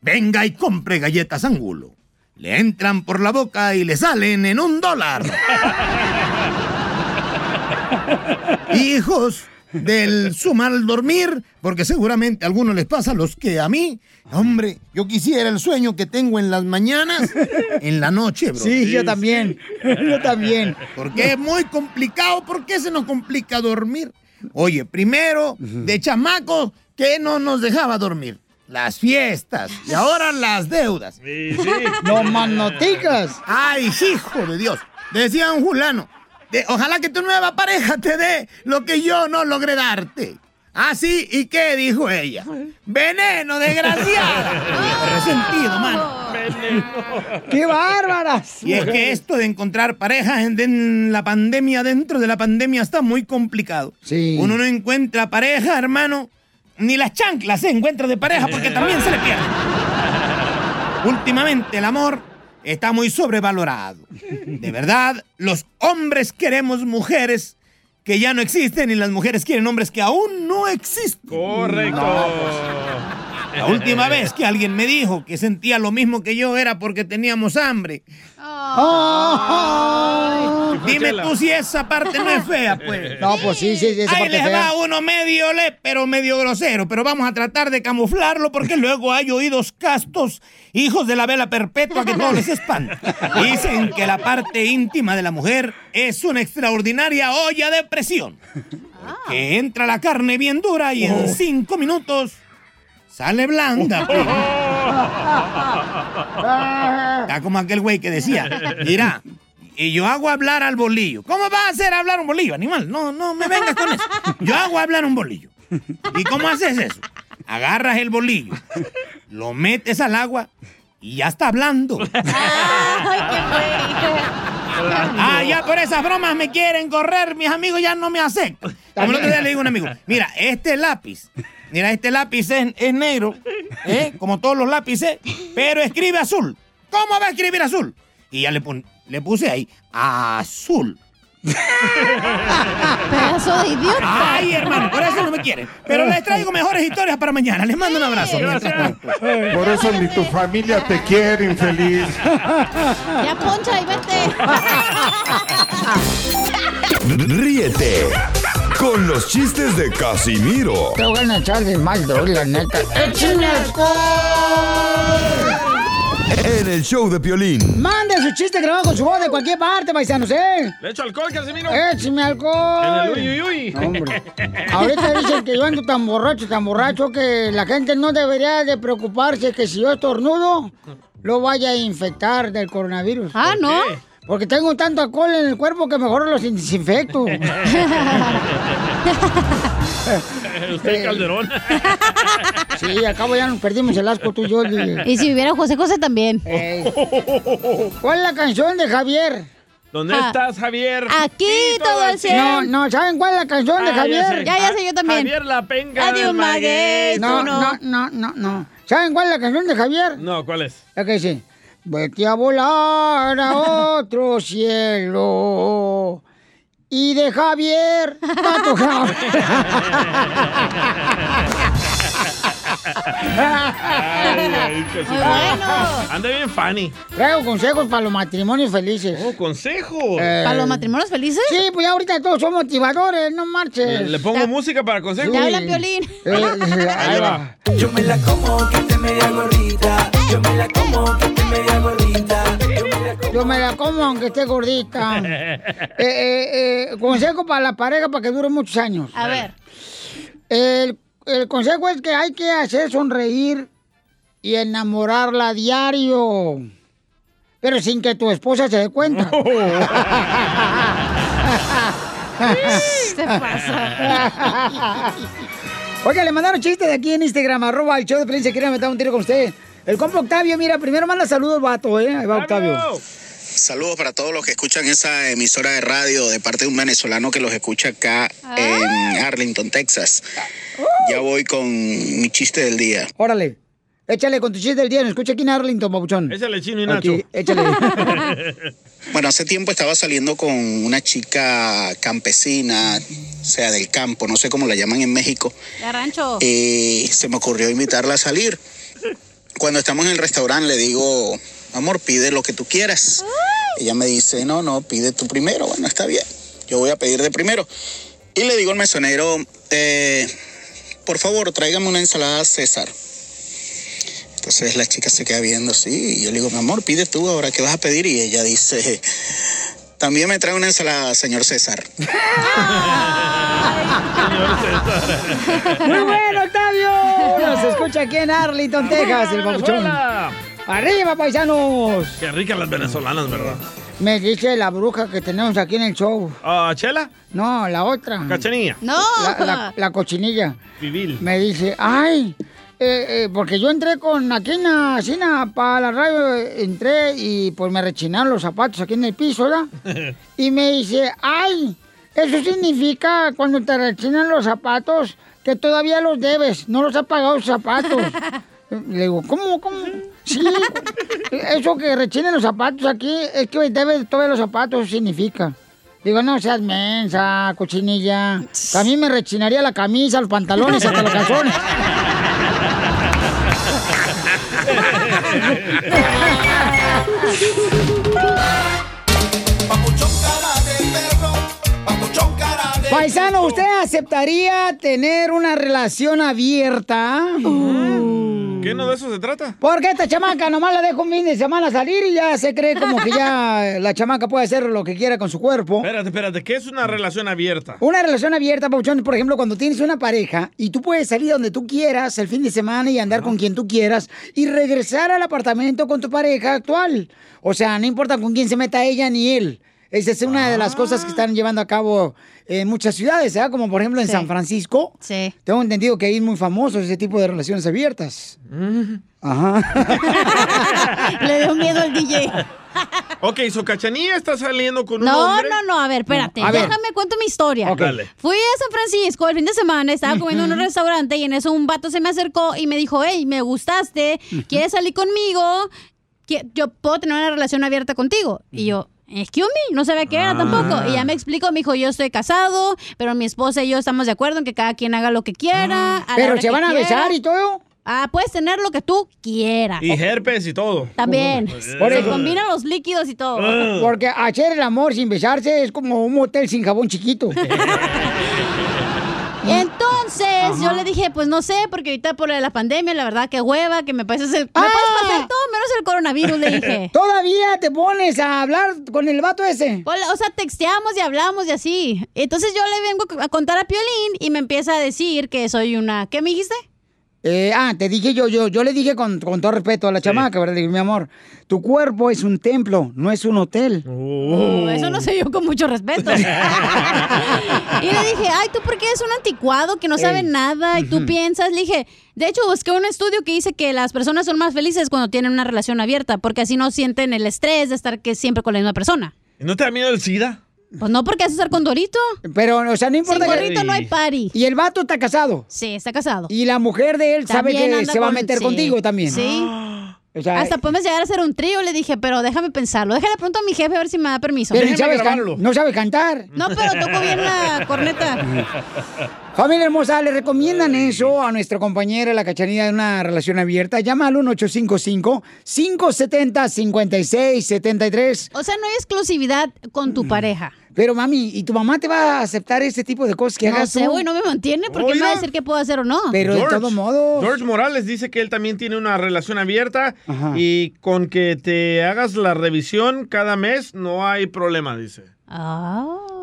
Venga y compre galletas Angulo. Le entran por la boca y le salen en un dólar. Hijos del su mal dormir, porque seguramente a algunos les pasa los que a mí, hombre, yo quisiera el sueño que tengo en las mañanas, en la noche, bro. Sí, yo también. Yo también. Porque es muy complicado. ¿Por qué se nos complica dormir? Oye, primero, de chamaco, ¿qué no nos dejaba dormir? Las fiestas. Y ahora las deudas. Sí, No más noticas. Ay, hijo de Dios. Decía un fulano. De- ojalá que tu nueva pareja te dé lo que yo no logré darte. Ah, sí, ¿y qué dijo ella? Veneno, desgraciada. Resentido, mano. ¡Qué bárbaras! Y es que esto de encontrar pareja en, en la pandemia, dentro de la pandemia, está muy complicado. Sí. Uno no encuentra pareja, hermano, ni las chanclas se encuentra de pareja porque también se le pierde. Últimamente el amor está muy sobrevalorado. De verdad, los hombres queremos mujeres que ya no existen y las mujeres quieren hombres que aún no existen. Correcto. La última vez que alguien me dijo que sentía lo mismo que yo era porque teníamos hambre. Dime tú si esa parte no es fea, pues. No, pues sí, sí, sí, esa Ahí parte les fea. va uno medio le, pero medio grosero, pero vamos a tratar de camuflarlo porque luego hay oídos castos, hijos de la vela perpetua que todos les espanta. Dicen que la parte íntima de la mujer es una extraordinaria olla de presión. Que entra la carne bien dura y en cinco minutos sale blanda. Está como aquel güey que decía, mira, y yo hago hablar al bolillo. ¿Cómo va a hacer hablar un bolillo, animal? No, no me vengas con eso. Yo hago hablar un bolillo. ¿Y cómo haces eso? Agarras el bolillo, lo metes al agua y ya está hablando. Ah, ya por esas bromas me quieren correr, mis amigos ya no me aceptan. Como el otro día le digo a un amigo, mira, este lápiz, mira, este lápiz es, negro, ¿eh? como todos los lápices, pero escribe azul. ¿Cómo va a escribir azul? Y ya le puse ahí, azul. Pedazo de idiota. Ay, hermano, por eso no me quieren. Pero les traigo mejores historias para mañana. Les mando un abrazo. Por eso ni tu familia te quiere, infeliz. Ya poncha y vete. Ríete con los chistes de Casimiro Te voy a echar de mal, la neta. ¡Échame en el show de Piolín. Mande su chiste grabado con su voz de cualquier parte, paisanos, ¿eh? ¿Le echo alcohol, Casimiro? ¡Échame alcohol! En el uy, uy, uy. Hombre. Ahorita dicen que yo ando tan borracho, tan borracho, que la gente no debería de preocuparse que si yo estornudo, lo vaya a infectar del coronavirus. Ah, ¿Por ¿no? qué? Porque tengo tanto alcohol en el cuerpo que mejor los desinfecto. Usted, Calderón. Sí, al cabo ya nos perdimos el asco tú y yo. Y si viviera José José también. ¿Cuál es la canción de Javier? ¿Dónde Ah. estás, Javier? Aquí todo el cielo. No, no, ¿saben cuál es la canción de Ah, ya Javier? sé. Ya, ya sé, yo también. Javier la penga Adiós, maguey. No, no, no. no, no, no. ¿Saben cuál es la canción de Javier? No, ¿cuál es? La que dice, vete a volar a otro cielo. Y de Javier, Tato Ay, bueno. Anda bien, Fanny. Traigo consejos para los matrimonios felices. Oh, consejos. Eh, ¿Para los matrimonios felices? Sí, pues ya ahorita todos son motivadores, no marches. Le pongo música para consejos. Ya hablan violín. Eh, ahí va. Yo me la como que esté media gordita. Yo me la como que esté media gordita. Yo me la como aunque esté gordita. Eh, eh, eh, consejo para la pareja para que dure muchos años. A ver. El, el consejo es que hay que hacer sonreír y enamorarla a diario. Pero sin que tu esposa se dé cuenta. Se pasa. Oiga, le mandaron chistes de aquí en Instagram, arroba el show de prensa, quieren meter un tiro con usted. El compa Octavio, mira, primero manda saludos, vato, ¿eh? Ahí va Octavio. Saludos para todos los que escuchan esa emisora de radio de parte de un venezolano que los escucha acá en Arlington, Texas. Ya voy con mi chiste del día. Órale. Échale con tu chiste del día, nos escucha aquí en Arlington, papuchón. Échale chino y Aquí, Nacho. échale. Bueno, hace tiempo estaba saliendo con una chica campesina, o sea, del campo, no sé cómo la llaman en México. De rancho. y se me ocurrió invitarla a salir. Cuando estamos en el restaurante le digo, amor, pide lo que tú quieras. Ella me dice, no, no, pide tú primero. Bueno, está bien. Yo voy a pedir de primero. Y le digo al mesonero, eh, por favor, tráigame una ensalada César. Entonces la chica se queda viendo así y yo le digo, mi amor, pide tú ahora, ¿qué vas a pedir? Y ella dice, también me trae una ensalada, señor César. Muy bueno, Octavio. Nos escucha aquí en Arlington, Texas, el papuchón. Venezuela! ¡Arriba, paisanos! Qué ricas las venezolanas, ¿verdad? Me dice la bruja que tenemos aquí en el show. Ah, ¿Chela? No, la otra. ¿Cachanilla? No. La, la- la cochinilla. Vivil. Me dice, ay, eh, eh, porque yo entré con aquí en la cina para la radio, eh, entré y pues me rechinaron los zapatos aquí en el piso, ¿verdad? Y me dice, ay, eso significa cuando te rechinan los zapatos que todavía los debes, no los has pagado los zapatos. Le digo, ¿cómo, cómo? Sí, eso que rechinen los zapatos aquí es que debes todavía los zapatos, eso significa. Digo, no seas mensa, cochinilla. También me rechinaría la camisa, los pantalones, hasta los calzones. Paisano, ¿usted aceptaría tener una relación abierta? ¿Qué no de eso se trata? Porque esta chamaca nomás la dejo un fin de semana salir y ya se cree como que ya la chamaca puede hacer lo que quiera con su cuerpo. Espérate, espérate, ¿qué es una relación abierta? Una relación abierta, Pauchón, por ejemplo, cuando tienes una pareja y tú puedes salir donde tú quieras el fin de semana y andar con quien tú quieras y regresar al apartamento con tu pareja actual. O sea, no importa con quién se meta ella ni él. Esa es una de las cosas que están llevando a cabo en muchas ciudades, ¿verdad? Como por ejemplo en Sí. San Francisco. Sí. Tengo entendido que ahí es muy famoso ese tipo de relaciones abiertas. Ajá. Le dio miedo al DJ. Ok, so Cachanilla está saliendo con un No, hombre. no, no, a ver, espérate. A ver. Déjame cuento mi historia. Ok. Dale. Fui a San Francisco el fin de semana, estaba comiendo en un restaurante y en eso un vato se me acercó y me dijo, hey, me gustaste, ¿quieres salir conmigo? Yo puedo tener una relación abierta contigo. Y yo, excuse me, no sabía qué era tampoco. Y ya me explicó, me dijo, yo estoy casado, pero mi esposa y yo estamos de acuerdo en que cada quien haga lo que quiera. a la Pero se que van a quiera. besar y todo. Ah, puedes tener lo que tú quieras. Y herpes y todo. También. Por Se combinan los líquidos y todo. Porque hacer el amor sin besarse es como un motel sin jabón chiquito. Entonces, yo le dije, pues no sé, porque ahorita por la pandemia, la verdad, que hueva, que me parece ser. Me puedes pasar todo menos el coronavirus, le dije. Todavía te pones a hablar con el vato ese. Hola, O sea, texteamos y hablamos y así. Entonces yo le vengo a contar a Piolín y me empieza a decir que soy una. ¿Qué me dijiste? Eh, ah, te dije yo, yo, yo le dije con, con todo respeto a la chamaca, ¿verdad? Le dije, mi amor, tu cuerpo es un templo, no es un hotel. Uh, eso no sé yo con mucho respeto. y le dije, ay, ¿tú por qué eres un anticuado que no sabe Ey. nada y tú piensas? Le dije, de hecho, busqué un estudio que dice que las personas son más felices cuando tienen una relación abierta, porque así no sienten el estrés de estar que siempre con la misma persona. ¿Y ¿No te da miedo el SIDA? Pues no, porque haces estar con Dorito. Pero, o sea, no importa Sin que- gorrito no hay party. Y el vato está casado. Sí, está casado. Y la mujer de él sabe que se va a meter sí. contigo también. Sí. O sea, Hasta podemos llegar a hacer un trío, le dije, pero déjame pensarlo. Déjale pronto a mi jefe a ver si me da permiso. pero ni sabes no sabe cantar. No, pero toco bien la corneta. Familia hermosa, le recomiendan eso a nuestra compañera, la cachanilla de una relación abierta. Llama al 1-855-570-5673. O sea, no hay exclusividad con tu pareja. Pero mami, ¿y tu mamá te va a aceptar ese tipo de cosas que No hagas sé, tú? güey, no me mantiene porque me va a decir qué puedo hacer o no. Pero de todos modos. George Morales dice que él también tiene una relación abierta y con que te hagas la revisión cada mes no hay problema, dice.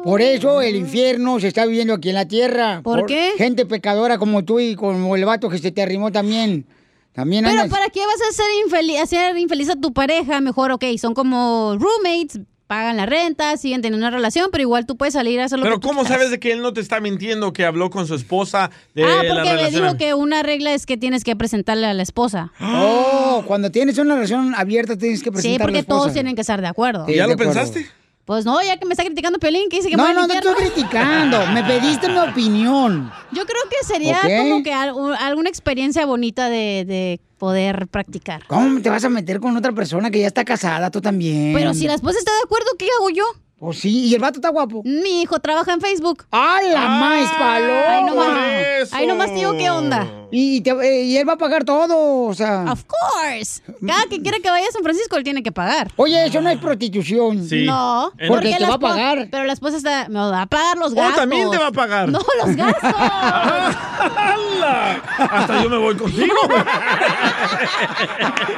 Por eso el infierno se está viviendo aquí en la tierra. ¿Por qué? Gente pecadora como tú y como el vato que se te arrimó también. También Pero andas- ¿para qué vas a hacer infeliz, hacer infeliz a tu pareja? Mejor, ok, son como roommates, pagan la renta, siguen teniendo una relación, pero igual tú puedes salir a hacer lo Pero que ¿cómo sabes de que él no te está mintiendo que habló con su esposa de Ah, la porque me relación? dijo que una regla es que tienes que presentarle a la esposa. Oh, cuando tienes una relación abierta tienes que Sí, presentar a la porque esposa. todos tienen que estar de acuerdo. Sí, ¿Ya lo acuerdo. pensaste? Pues no, ya que me está criticando Piolín, que dice que me No, no infierno. estoy criticando. Me pediste mi opinión. Yo creo que sería Ok. como que al- un- alguna experiencia bonita de, de poder practicar. ¿Cómo te vas a meter con otra persona que ya está casada? Tú también. Pero si la esposa está de acuerdo, ¿qué hago yo? Pues sí, y el vato está guapo. Mi hijo trabaja en Facebook. ¡Ay, la más paloma! Ahí nomás, ahí nomás digo qué onda. Y, te- eh, y él va a pagar todo, o sea. Of course. Cada que quiera que vaya a San Francisco, él tiene que pagar. Oye, eso no es prostitución. No. Porque te la va a pagar. Pero la esposa está, me va a pagar los Oh, gastos. también te va a pagar. No, los gastos. ¡Hala! Hasta yo me voy contigo.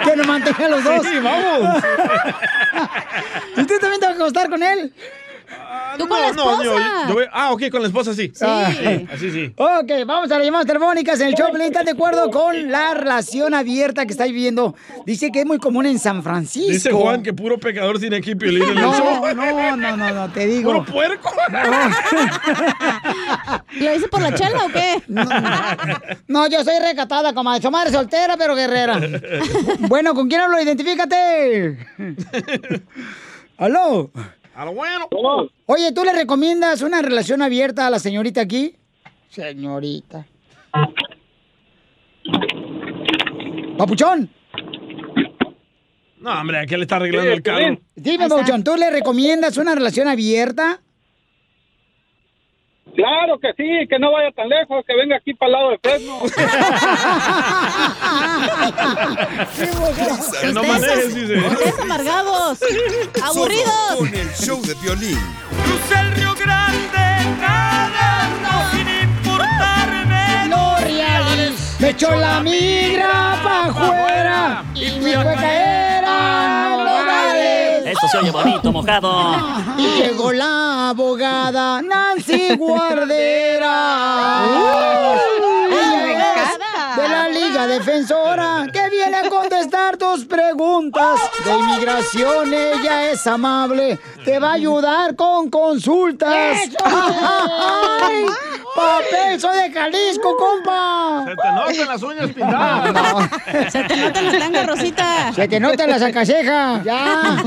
Que nos mantenga los dos. Sí, vamos. ¿Y tú también te vas a acostar con él? Tú con la No, yo- esposa. yo voy- ah, ok, con la esposa sí. Ah. Así sí. Ok, vamos a las llamadas telefónicas en el show. ¿Estás de acuerdo con la relación abierta que estáis viviendo? Dice que es muy común en San Francisco. Dice Juan que puro pecador tiene aquí Piolín en el No, show. no, no, no, no, te digo. ¿Puro puerco? ¿Lo dice por la chela o qué? No, yo soy recatada, comadre. Soy madre soltera, pero guerrera. bueno, ¿con quién hablo? Identifícate. ¿Aló? A lo bueno. Oye, ¿tú le recomiendas una relación abierta a la señorita aquí? Señorita. Papuchón. No, hombre, ¿a qué le está arreglando el carro? Dime, Papuchón, ¿tú le recomiendas una relación abierta? Claro que sí, que no vaya tan lejos, que venga aquí para el lado de Fresno. Que no manejes, dice. Ustedes amargados, aburridos. Solo con el show de violín. Crucé el Río Grande nadando sin importarme los reales. Me echó la migra pa' afuera y me fue a caer Esto se oye bonito, mojado. Y llegó la abogada Nancy Guardera. De la Liga Defensora viene a contestar tus preguntas de inmigración. Ella es amable, te va a ayudar con consultas. ¡Ay! ¡Papel! ¡Soy de Jalisco, compa! Se te notan las uñas pintadas. Se te nota la tanga, Rosita. Se te nota la sacaseja. Ya.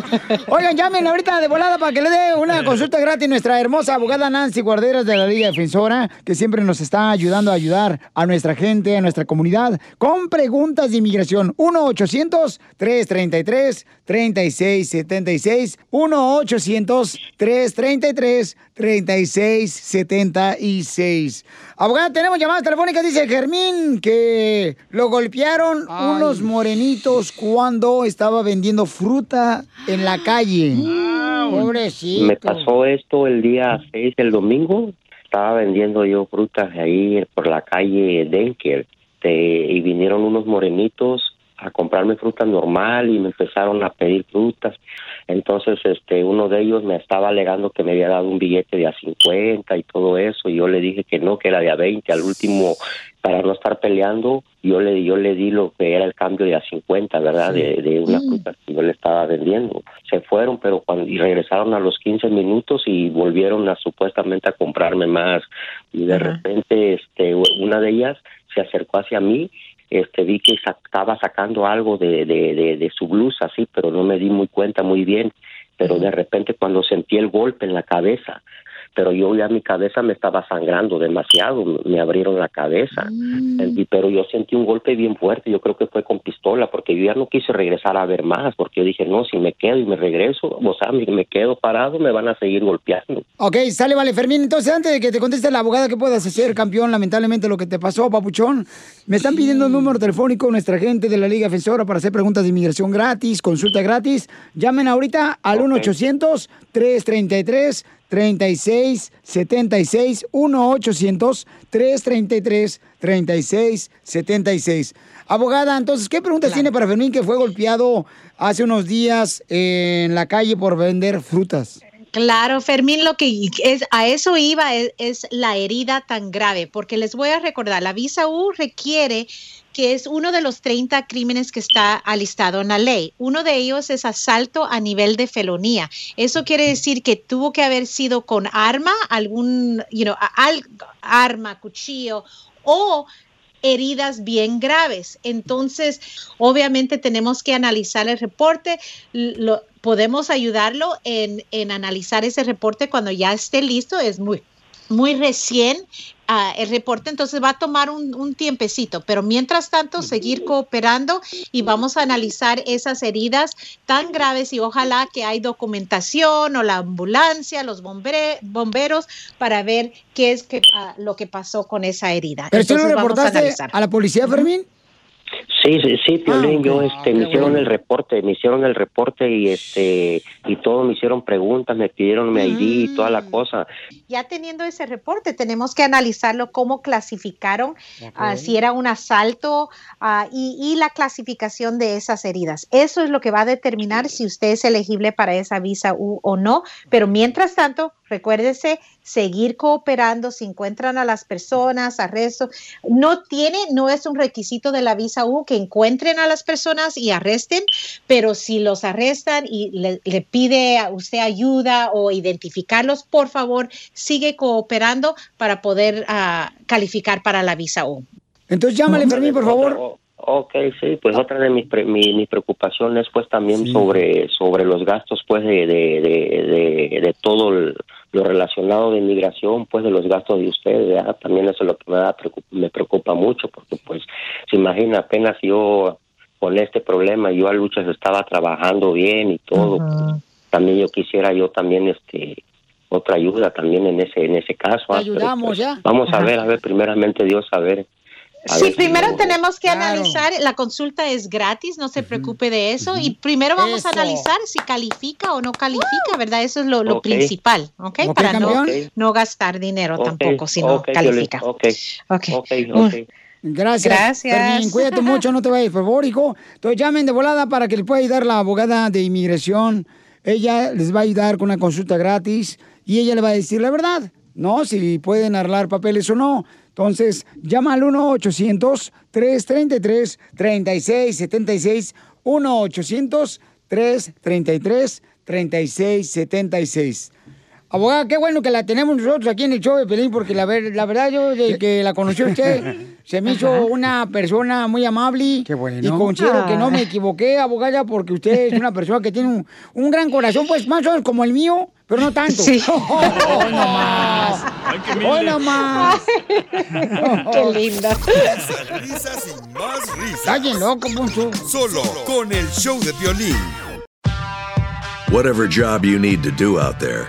Oigan, llamen ahorita de volada para que le dé una consulta gratis nuestra hermosa abogada Nancy Guarderas de la Liga Defensora, que siempre nos está ayudando a ayudar a nuestra gente, a nuestra comunidad, con preguntas de inmigración. 1-800-333-3676. 1-800-333-3676. Abogada, tenemos llamadas telefónicas. Dice Germín que lo golpearon unos morenitos cuando estaba vendiendo fruta en la calle. Pobrecito. Me pasó esto el día 6 del domingo. Estaba vendiendo yo frutas ahí por la calle Denker y vinieron unos morenitos a comprarme fruta normal y me empezaron a pedir frutas. Entonces, este, uno de ellos me estaba alegando que me había dado un billete de a 50 y todo eso. Y yo le dije que no, que era de a 20. Al último, para no estar peleando, yo le, yo le di lo que era el cambio de a 50, ¿verdad? De, de una fruta que yo le estaba vendiendo. Se fueron, pero cuando y regresaron a los 15 minutos y volvieron a supuestamente a comprarme más. Y de repente, este, una de ellas se acercó hacia mí este vi que sa- estaba sacando algo de, de, de, de su blusa, sí, pero no me di muy cuenta muy bien. Pero de repente cuando sentí el golpe en la cabeza, pero yo ya mi cabeza me estaba sangrando demasiado, me- abrieron la cabeza, Y- pero yo sentí un golpe bien fuerte, yo creo que fue con pistola, porque yo ya no quise regresar a ver más, porque yo dije, no, si me quedo y me regreso, o sea, me, me quedo parado, me van a seguir golpeando. Ok, sale, vale, Fermín. Entonces, antes de que te conteste la abogada, ¿qué puedas hacer, campeón? Lamentablemente lo que te pasó, papuchón. Me están pidiendo el número telefónico nuestra gente de la Liga Defensora para hacer preguntas de inmigración gratis, consulta gratis. Llamen ahorita al 1-800-333-3676. 1-800-333-3676. Abogada, entonces, ¿qué preguntas tiene para Fermín que fue golpeado hace unos días en la calle por vender frutas? Claro, Fermín, lo que es a eso iba es, es la herida tan grave, porque les voy a recordar, la visa U requiere que es uno de los 30 crímenes que está alistado en la ley. Uno de ellos es asalto a nivel de felonía. Eso quiere decir que tuvo que haber sido con arma, algún, you know, arma, cuchillo o heridas bien graves. Entonces, obviamente tenemos que analizar el reporte. Lo- podemos ayudarlo en, en analizar ese reporte cuando ya esté listo. Es muy, muy recién ah, el reporte, entonces va a tomar un, un tiempecito, pero mientras tanto seguir cooperando y vamos a analizar esas heridas tan graves y ojalá que hay documentación o la ambulancia, los bomberos para ver qué es que, ah, lo que pasó con esa herida. ¿Pero Entonces vamos a reportaste analizar. a la policía, Fermín? Sí, sí, sí, Piolín, Ah, yo, este, me hicieron el reporte, me hicieron el reporte y, este, y todo, me hicieron preguntas, me pidieron mi ID y toda la Mm. cosa. ya teniendo ese reporte, tenemos que analizarlo, cómo clasificaron, ah, si era un asalto ah, y, y la clasificación de esas heridas. Eso es lo que va a determinar si usted es elegible para esa visa U o no. Pero mientras tanto, recuérdese seguir cooperando si encuentran a las personas, arresto. No tiene, no es un requisito de la visa U que encuentren a las personas y arresten, pero si los arrestan y le, le pide a usted ayuda o identificarlos, por favor, sigue cooperando para poder ah, calificar para la visa U. Entonces llámale, Fermín, por favor. Ok, sí, pues otra de mis, pre- mi, mis preocupaciones pues también sobre, sobre los gastos pues de, de, de, de, de todo el- lo relacionado de inmigración, pues de los gastos de ustedes, ¿verdad? también eso es lo que me, da, me preocupa mucho porque pues se imagina apenas yo con este problema, yo a luchas estaba trabajando bien y todo, pues, también yo quisiera yo también este otra ayuda también en ese en ese caso. Ah, pero, ayudamos pues, ya. Vamos a ver, a ver, primeramente Dios, a ver. A Sí, primero tenemos que analizar, la consulta es gratis, no se preocupe de eso, y primero vamos a Eso. analizar si califica o no califica, ¿verdad? Eso es lo, lo Ok. principal, ¿ok? Ok, Para no, campeón. no gastar dinero Ok, tampoco si no califica. Ok, ok, ok. Gracias. Gracias. Fermín, cuídate mucho, no te vayas, por favor, hijo. Entonces llamen de volada para que les pueda ayudar la abogada de inmigración. Ella les va a ayudar con una consulta gratis y ella le va a decir la verdad, ¿no? Si pueden arreglar papeles o no. Entonces, llama al 1-800-333-3676. 1-800-333-3676. Abogada, qué bueno que la tenemos nosotros aquí en el show de Pelín, porque la, ver- la verdad yo de que la conocí a usted, se me hizo una persona muy amable. Qué bueno. Y considero que no me equivoqué, abogada, porque usted es una persona que tiene un, un gran corazón, pues más o menos como el mío, pero no tanto. Sí. ¡Hoy no más! ¡Hoy no más! Qué lindo. Risas, risas y más risas. Bien loco, Poncho. Solo con el show de violín. Whatever job you need to do out there,